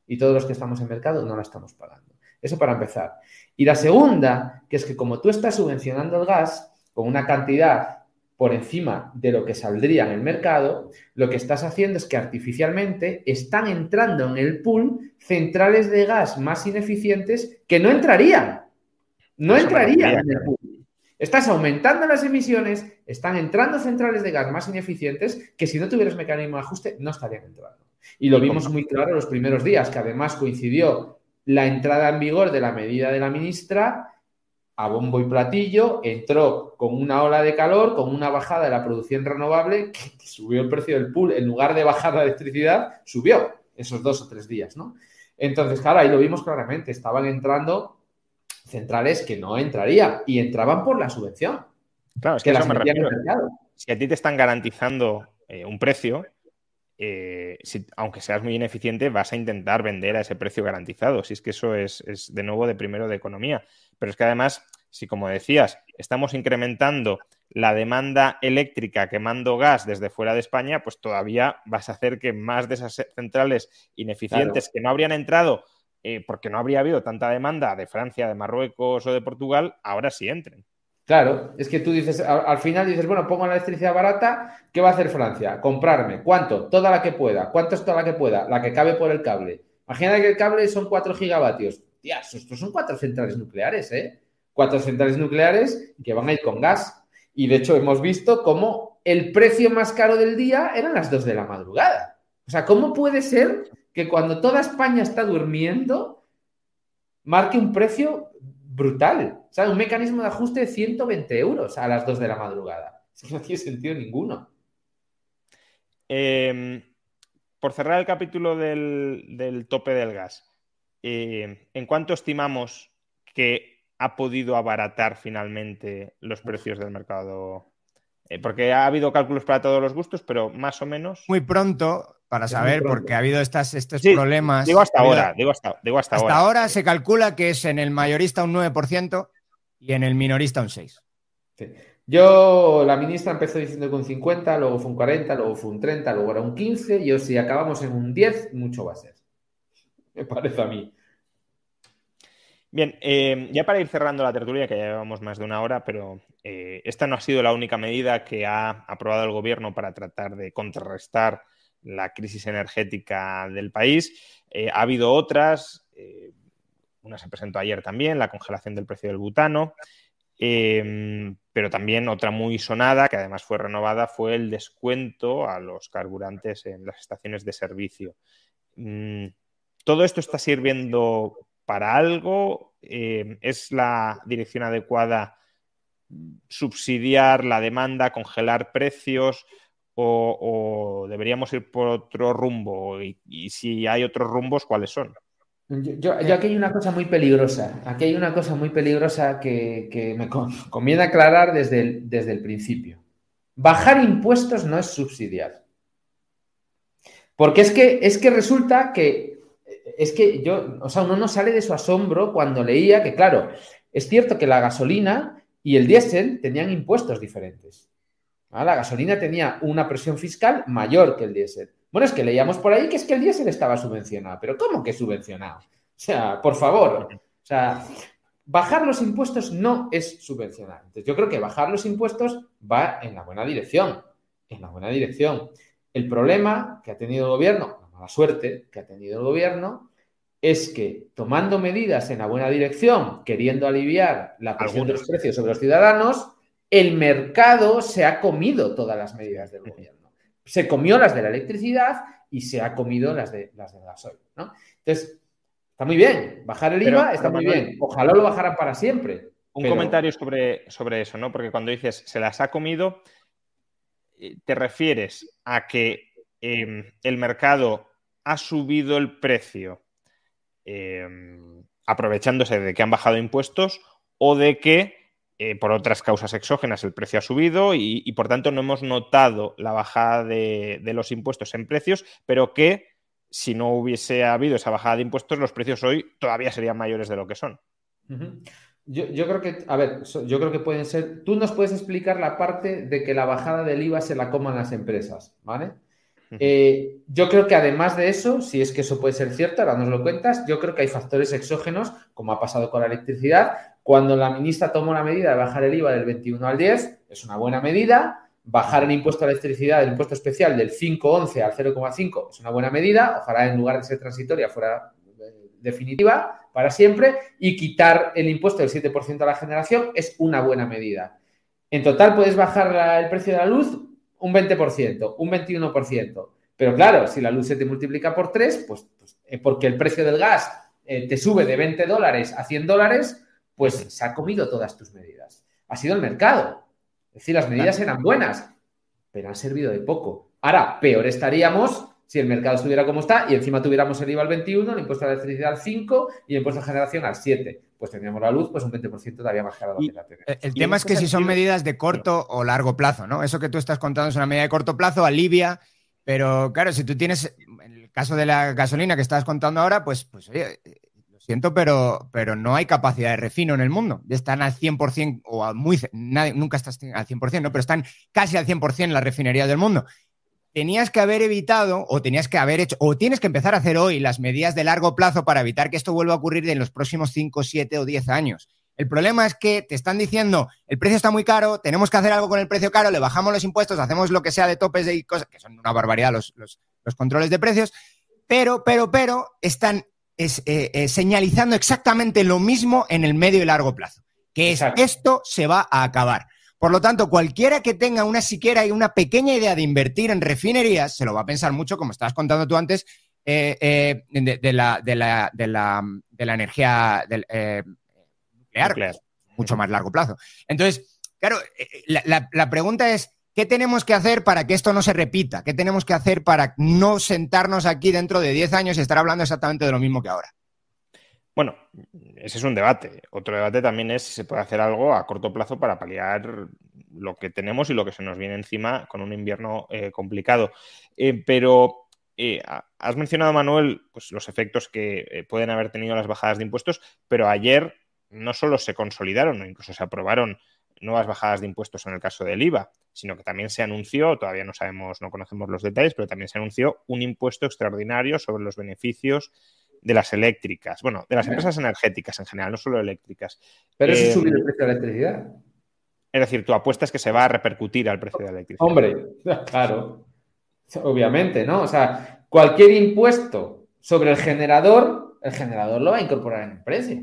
Y todos los que estamos en mercado no la estamos pagando. Eso para empezar. Y la segunda, que es que como tú estás subvencionando el gas con una cantidad por encima de lo que saldría en el mercado, lo que estás haciendo es que artificialmente están entrando en el pool centrales de gas más ineficientes que no entrarían. No entrarían en el pool. Estás aumentando las emisiones, están entrando centrales de gas más ineficientes que si no tuvieras mecanismo de ajuste no estarían entrando. Y lo vimos muy claro los primeros días, que además coincidió la entrada en vigor de la medida de la ministra a bombo y platillo, entró con una ola de calor, con una bajada de la producción renovable, que, subió el precio del pool, en lugar de bajar la electricidad, subió esos dos o tres días, ¿no? Entonces, claro, ahí lo vimos claramente, estaban entrando centrales que no entrarían y entraban por la subvención. Claro, es que, eso me refiero. Si a ti te están garantizando eh, un precio, eh, aunque seas muy ineficiente, vas a intentar vender a ese precio garantizado. Si es que eso es, es, de nuevo de primero de economía. Pero es que además, si como decías, estamos incrementando la demanda eléctrica quemando gas desde fuera de España, pues todavía vas a hacer que más de esas centrales ineficientes que no habrían entrado eh, porque no habría habido tanta demanda de Francia, de Marruecos o de Portugal, ahora sí entren. Claro, es que tú dices, al, final dices, bueno, pongo la electricidad barata, ¿qué va a hacer Francia? Comprarme. ¿Cuánto? Toda la que pueda. ¿Cuánto es toda la que pueda? La que cabe por el cable. Imagina que el cable son 4 gigavatios. Tías, estos son cuatro centrales nucleares, ¿eh? Cuatro centrales nucleares que van a ir con gas. Y de hecho hemos visto cómo el precio más caro del día eran las 2 de la madrugada. O sea, ¿cómo puede ser que cuando toda España está durmiendo, marque un precio brutal. O sea, un mecanismo de ajuste de 120 euros a las 2 de la madrugada. Eso no tiene sentido ninguno. Em, por cerrar el capítulo del, tope del gas, em, ¿en cuánto estimamos que ha podido abaratar finalmente los precios del mercado? Eh, porque ha habido cálculos para todos los gustos, pero más o menos. Muy pronto para saber, porque ha habido estas, estos problemas. Digo hasta ahora, digo hasta, digo hasta, hasta ahora. se calcula que es en el mayorista un 9% y en el minorista un 6%. Yo, la ministra empezó diciendo que un 50, luego fue un 40, luego fue un 30, luego era un 15, y si acabamos en un 10, mucho va a ser. Me parece a mí. Bien, eh, ya para ir cerrando la tertulia, que ya llevamos más de una hora, pero eh, esta no ha sido la única medida que ha aprobado el gobierno para tratar de contrarrestar la crisis energética del país. Eh, ha habido otras, una se presentó ayer también, la congelación del precio del butano, pero también otra muy sonada, que además fue renovada, fue el descuento a los carburantes en las estaciones de servicio. Mm, ¿Todo esto está sirviendo para algo? Eh, ¿Es la dirección adecuada subsidiar la demanda, congelar precios? O, deberíamos ir por otro rumbo? Y, si hay otros rumbos, ¿cuáles son? Yo, aquí hay una cosa muy peligrosa. Aquí hay una cosa muy peligrosa que, me conviene aclarar desde el, desde el principio. Bajar impuestos no es subsidiar. Porque es que, es que resulta que es que yo, o sea, uno no sale de su asombro cuando leía que, claro, es cierto que la gasolina y el diésel tenían impuestos diferentes. La gasolina tenía una presión fiscal mayor que el diésel. Bueno, es que leíamos por ahí que es que el diésel estaba subvencionado. Pero ¿cómo que subvencionado? O sea, por favor. O sea, bajar los impuestos no es subvencionar. Entonces, yo creo que bajar los impuestos va en la buena dirección. En la buena dirección. El problema que ha tenido el gobierno, la suerte que ha tenido el gobierno es que tomando medidas en la buena dirección, queriendo aliviar la presión de los precios sobre los ciudadanos, el mercado se ha comido todas las medidas del gobierno. Se comió las de la electricidad y se ha comido las de las del gasoil. Entonces, está muy bien, bajar el IVA está muy bien. Ojalá lo bajaran para siempre. Un comentario sobre, sobre eso, ¿no? Porque cuando dices se las ha comido, eh, te refieres a que Em, el mercado ha subido el precio em, aprovechándose de que han bajado impuestos o de que eh, por otras causas exógenas el precio ha subido y, por tanto no hemos notado la bajada de, los impuestos en precios, pero que si no hubiese habido esa bajada de impuestos, los precios hoy todavía serían mayores de lo que son. yo, yo, creo que, a ver, yo creo que pueden ser. Tú nos puedes explicar la parte de que la bajada del IVA se la coman las empresas, ¿vale? Eh, yo creo que además de eso, si es que eso puede ser cierto, ahora nos lo cuentas, yo creo que hay factores exógenos, como ha pasado con la electricidad. Cuando la ministra tomó la medida de bajar el IVA del 21 al 10, es una buena medida. Bajar el impuesto a la electricidad, el impuesto especial del 5,11 al 0,5 es una buena medida. Ojalá en lugar de ser transitoria fuera eh, definitiva para siempre. Y quitar el impuesto del 7% a la generación es una buena medida. En total puedes bajar el precio de la luz un 20%, un 21%. Pero claro, si la luz se te multiplica por 3, pues, pues eh, porque el precio del gas eh, te sube de 20 dólares a 100 dólares, pues se ha comido todas tus medidas. Ha sido el mercado. Es decir, las medidas eran buenas, pero han servido de poco. Ahora, peor estaríamos si el mercado estuviera como está y encima tuviéramos el IVA al 21, el impuesto a la electricidad al 5 y el impuesto a generación al 7. Pues tendríamos la luz, pues un 20% todavía más caro de la El tema es que si son medidas de corto o largo plazo, ¿no? Eso que tú estás contando es una medida de corto plazo, alivia, pero claro, si tú tienes, en el caso de la gasolina que estás contando ahora, pues, pues oye, siento, pero, pero no hay capacidad de refino en el mundo. Están al 100% o muy, nunca estás al 100%, ¿no? Pero están casi al 100% las refinerías del mundo tenías que haber evitado o tenías que haber hecho o tienes que empezar a hacer hoy las medidas de largo plazo para evitar que esto vuelva a ocurrir en los próximos 5, 7 o 10 años. El problema es que te están diciendo, el precio está muy caro, tenemos que hacer algo con el precio caro, le bajamos los impuestos, hacemos lo que sea de topes de cosas, que son una barbaridad los, los, controles de precios, pero, pero, pero están eh, eh, señalizando exactamente lo mismo en el medio y largo plazo, que es esto se va a acabar. Por lo tanto, cualquiera que tenga una siquiera una pequeña idea de invertir en refinerías, se lo va a pensar mucho, como estabas contando tú antes, eh, eh, de, la, energía eh, nuclear, mucho más largo plazo. Entonces, claro, la, pregunta es, ¿qué tenemos que hacer para que esto no se repita? ¿Qué tenemos que hacer para no sentarnos aquí dentro de 10 años y estar hablando exactamente de lo mismo que ahora? Bueno, ese es un debate. Otro debate también es si se puede hacer algo a corto plazo para paliar lo que tenemos y lo que se nos viene encima con un invierno eh, complicado. Eh, pero eh, has mencionado, Manuel, pues, los efectos que pueden haber tenido las bajadas de impuestos, pero ayer no solo se consolidaron, incluso se aprobaron nuevas bajadas de impuestos en el caso del IVA, sino que también se anunció, todavía no sabemos, no conocemos los detalles, pero también se anunció un impuesto extraordinario sobre los beneficios de las eléctricas, bueno, de las empresas energéticas en general, no solo eléctricas. Pero eso eh, sube el precio de la electricidad. Es decir, tu apuesta es que se va a repercutir al precio de la electricidad. Hombre, claro, obviamente, ¿no? O sea, cualquier impuesto sobre el generador, el generador lo va a incorporar en el precio.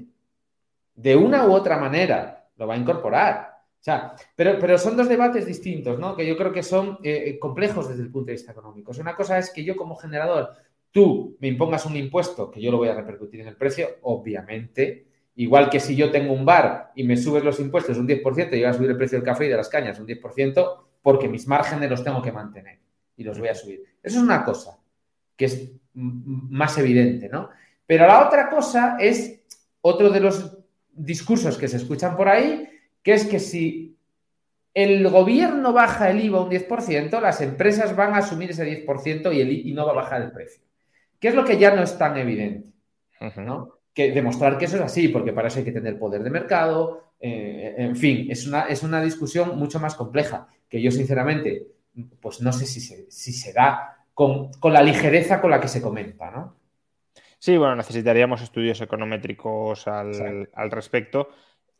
De una u otra manera, lo va a incorporar. O sea, pero, pero son dos debates distintos, ¿no? Que yo creo que son eh, complejos desde el punto de vista económico. una cosa es que yo como generador tú me impongas un impuesto que yo lo voy a repercutir en el precio, obviamente, igual que si yo tengo un bar y me subes los impuestos un 10%, yo voy a subir el precio del café y de las cañas un 10%, porque mis márgenes los tengo que mantener y los voy a subir. Eso es una cosa que es más evidente, ¿no? Pero la otra cosa es otro de los discursos que se escuchan por ahí, que es que si el gobierno baja el IVA un 10%, las empresas van a asumir ese 10% y, el, y no va a bajar el precio. ¿Qué es lo que ya no es tan evidente? Que demostrar que eso es así, porque para eso hay que tener poder de mercado, eh, en fin, es una, es una discusión mucho más compleja, que yo sinceramente, pues no sé si se, si se da con, la ligereza con la que se comenta, ¿no? Sí, bueno, necesitaríamos estudios econométricos al, respecto,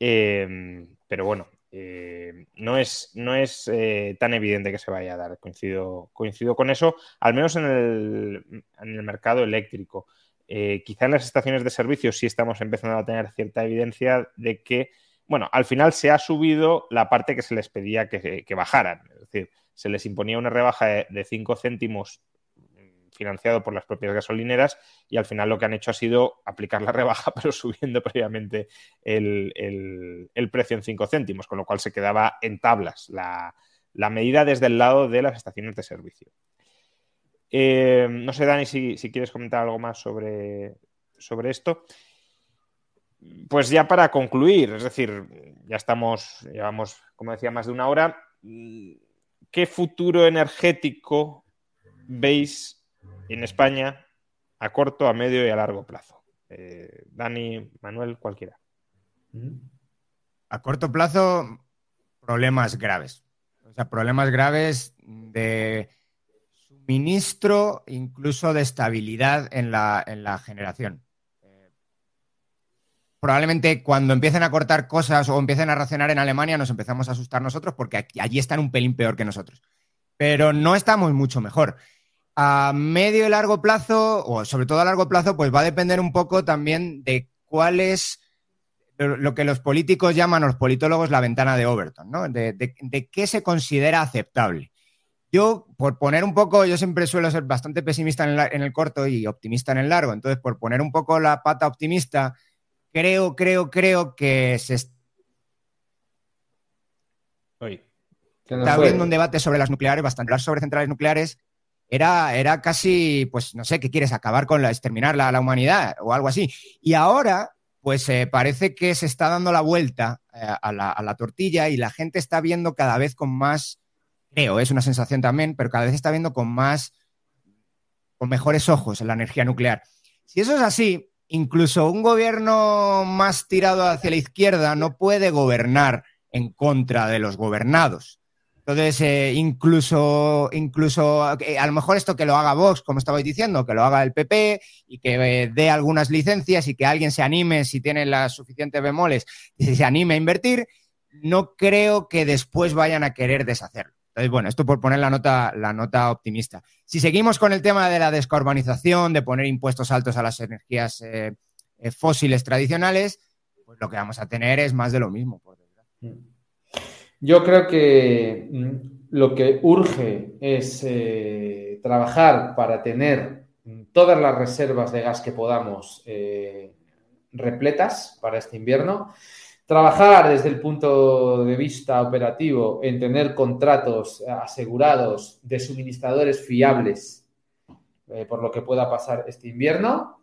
eh, pero bueno, eh, no es, no es eh, tan evidente que se vaya a dar. Coincido, coincido con eso, al menos en el, en el mercado eléctrico. Eh, quizá en las estaciones de servicio sí estamos empezando a tener cierta evidencia de que, bueno, al final se ha subido la parte que se les pedía que, bajaran. Es decir, se les imponía una rebaja de 5 céntimos financiado por las propias gasolineras y al final lo que han hecho ha sido aplicar la rebaja, pero subiendo previamente el, precio en 5 céntimos, con lo cual se quedaba en tablas la, medida desde el lado de las estaciones de servicio. Eh, no sé, Dani, si, quieres comentar algo más sobre, sobre esto. Pues ya para concluir, es decir, ya estamos, llevamos, como decía, más de una hora. ¿Qué futuro energético veis en España a corto, a medio y a largo plazo. Eh, Dani, Manuel, cualquiera. A corto plazo, problemas graves. O sea, problemas graves de suministro, incluso de estabilidad en la, en la generación. probablemente cuando empiecen a cortar cosas o empiecen a racionar en Alemania nos empezamos a asustar nosotros porque allí están un pelín peor que nosotros. Pero no estamos mucho mejor. A medio y largo plazo, o sobre todo a largo plazo, pues va a depender un poco también de cuál es lo que los políticos llaman, los politólogos, la ventana de Overton, ¿no? De, qué se considera aceptable. Yo, por poner un poco, yo siempre suelo ser bastante pesimista en, el corto y optimista en el largo. Entonces, por poner un poco la pata optimista, creo, creo, creo que se está abriendo un debate sobre las nucleares, bastante hablar sobre centrales nucleares era, era casi, pues no sé, ¿qué quieres? ¿Acabar con la, exterminar la, la humanidad o algo así? Y ahora, pues eh, parece que se está dando la vuelta eh, a, la, tortilla y la gente está viendo cada vez con más, creo, es una sensación también, pero cada vez está viendo con más, con mejores ojos la energía nuclear. Si eso es así, incluso un gobierno más tirado hacia la izquierda no puede gobernar en contra de los gobernados. Entonces, eh, incluso, incluso eh, a lo mejor esto que lo haga Vox, como estabais diciendo, que lo haga el PP y que eh, dé algunas licencias y que alguien se anime, si tiene las suficientes bemoles, y se anime a invertir, no creo que después vayan a querer deshacerlo. Entonces, bueno, esto por poner la nota, la nota optimista. Si seguimos con el tema de la descarbonización, de poner impuestos altos a las energías fósiles tradicionales, pues lo que vamos a tener es más de lo mismo, por desgracia. Mm. Yo creo que mm, lo que urge es eh, trabajar para tener todas las reservas de gas que podamos eh, repletas para este invierno. Trabajar desde el punto de vista operativo en tener contratos asegurados de suministradores fiables eh, por lo que pueda pasar este invierno.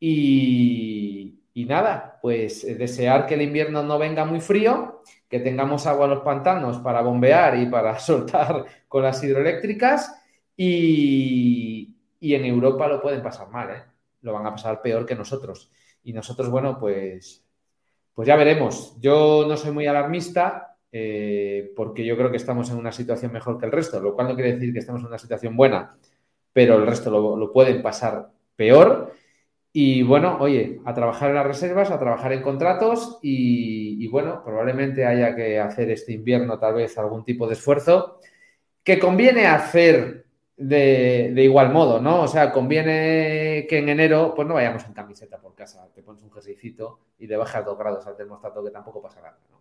Y, nada, pues desear que el invierno no venga muy frío, que tengamos agua en los pantanos para bombear y para soltar con las hidroeléctricas y, y en Europa lo pueden pasar mal, ¿eh? lo van a pasar peor que nosotros. Y nosotros, bueno, pues, pues ya veremos. Yo no soy muy alarmista eh, porque yo creo que estamos en una situación mejor que el resto, lo cual no quiere decir que estamos en una situación buena, pero el resto lo, lo pueden pasar peor. Y bueno, oye, a trabajar en las reservas, a trabajar en contratos y, y, bueno, probablemente haya que hacer este invierno tal vez algún tipo de esfuerzo que conviene hacer de, de, igual modo, ¿no? O sea, conviene que en enero pues no vayamos en camiseta por casa, te pones un jerseycito y le bajas dos grados al termostato que tampoco pasa nada, ¿no?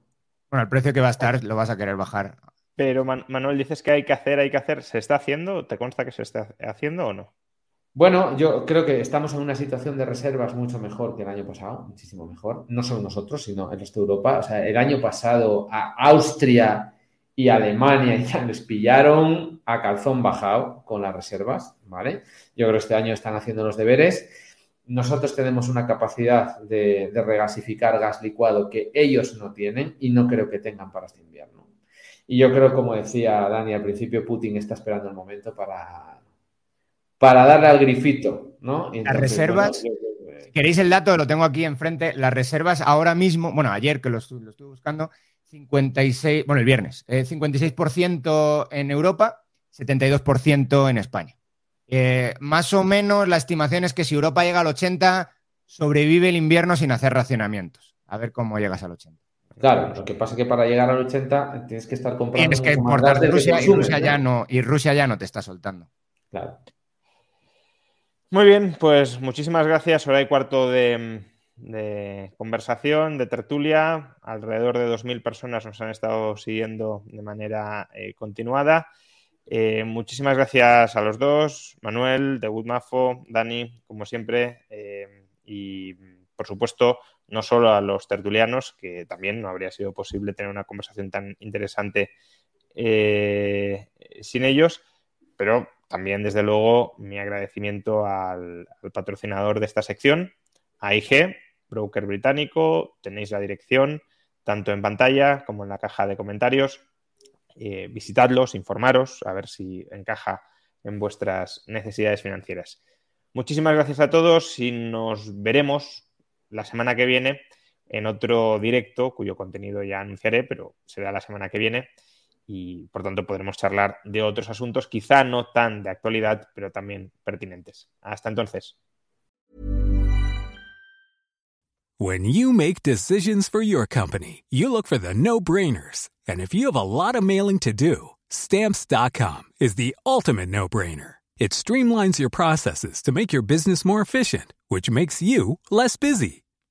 Bueno, el precio que va a estar lo vas a querer bajar. Pero Man Manuel, dices que hay que hacer, hay que hacer. ¿Se está haciendo? ¿Te consta que se está haciendo o no? Bueno, yo creo que estamos en una situación de reservas mucho mejor que el año pasado, muchísimo mejor. No solo nosotros, sino el resto de Europa. O sea, el año pasado a Austria y Alemania ya les pillaron a calzón bajado con las reservas, ¿vale? Yo creo que este año están haciendo los deberes. Nosotros tenemos una capacidad de, de regasificar gas licuado que ellos no tienen y no creo que tengan para este invierno. Y yo creo, como decía Dani al principio, Putin está esperando el momento para para darle al grifito, ¿no? Entonces, las reservas, bueno, yo, queréis el dato, lo tengo aquí enfrente, las reservas ahora mismo, bueno, ayer que lo, lo estuve buscando, 56, bueno, el viernes, eh, 56% en Europa, 72% en España. Eh, más o menos la estimación es que si Europa llega al 80, sobrevive el invierno sin hacer racionamientos. A ver cómo llegas al 80. Claro, lo que pasa es que para llegar al 80 tienes que estar comprando. Tienes que importar de Rusia, y Rusia, ¿no? ya no, y Rusia ya no te está soltando. Claro. Muy bien, pues muchísimas gracias. Hora y cuarto de, de, conversación, de tertulia. Alrededor de 2.000 personas nos han estado siguiendo de manera eh, continuada. Eh, muchísimas gracias a los dos, Manuel, de Woodmafo, Dani, como siempre, eh, y por supuesto, no solo a los tertulianos, que también no habría sido posible tener una conversación tan interesante eh, sin ellos, pero también, desde luego, mi agradecimiento al, patrocinador de esta sección, AIG, broker británico. Tenéis la dirección tanto en pantalla como en la caja de comentarios. Eh, visitadlos, informaros, a ver si encaja en vuestras necesidades financieras. Muchísimas gracias a todos y nos veremos la semana que viene en otro directo cuyo contenido ya anunciaré, pero será la semana que viene y por tanto podremos charlar de otros asuntos, quizá no tan de actualidad, pero también pertinentes. Hasta entonces. When you make decisions for your company, you look for the no-brainers. And if you have a lot of mailing to do, stamps.com is the ultimate no-brainer. It streamlines your processes to make your business more efficient, which makes you less busy.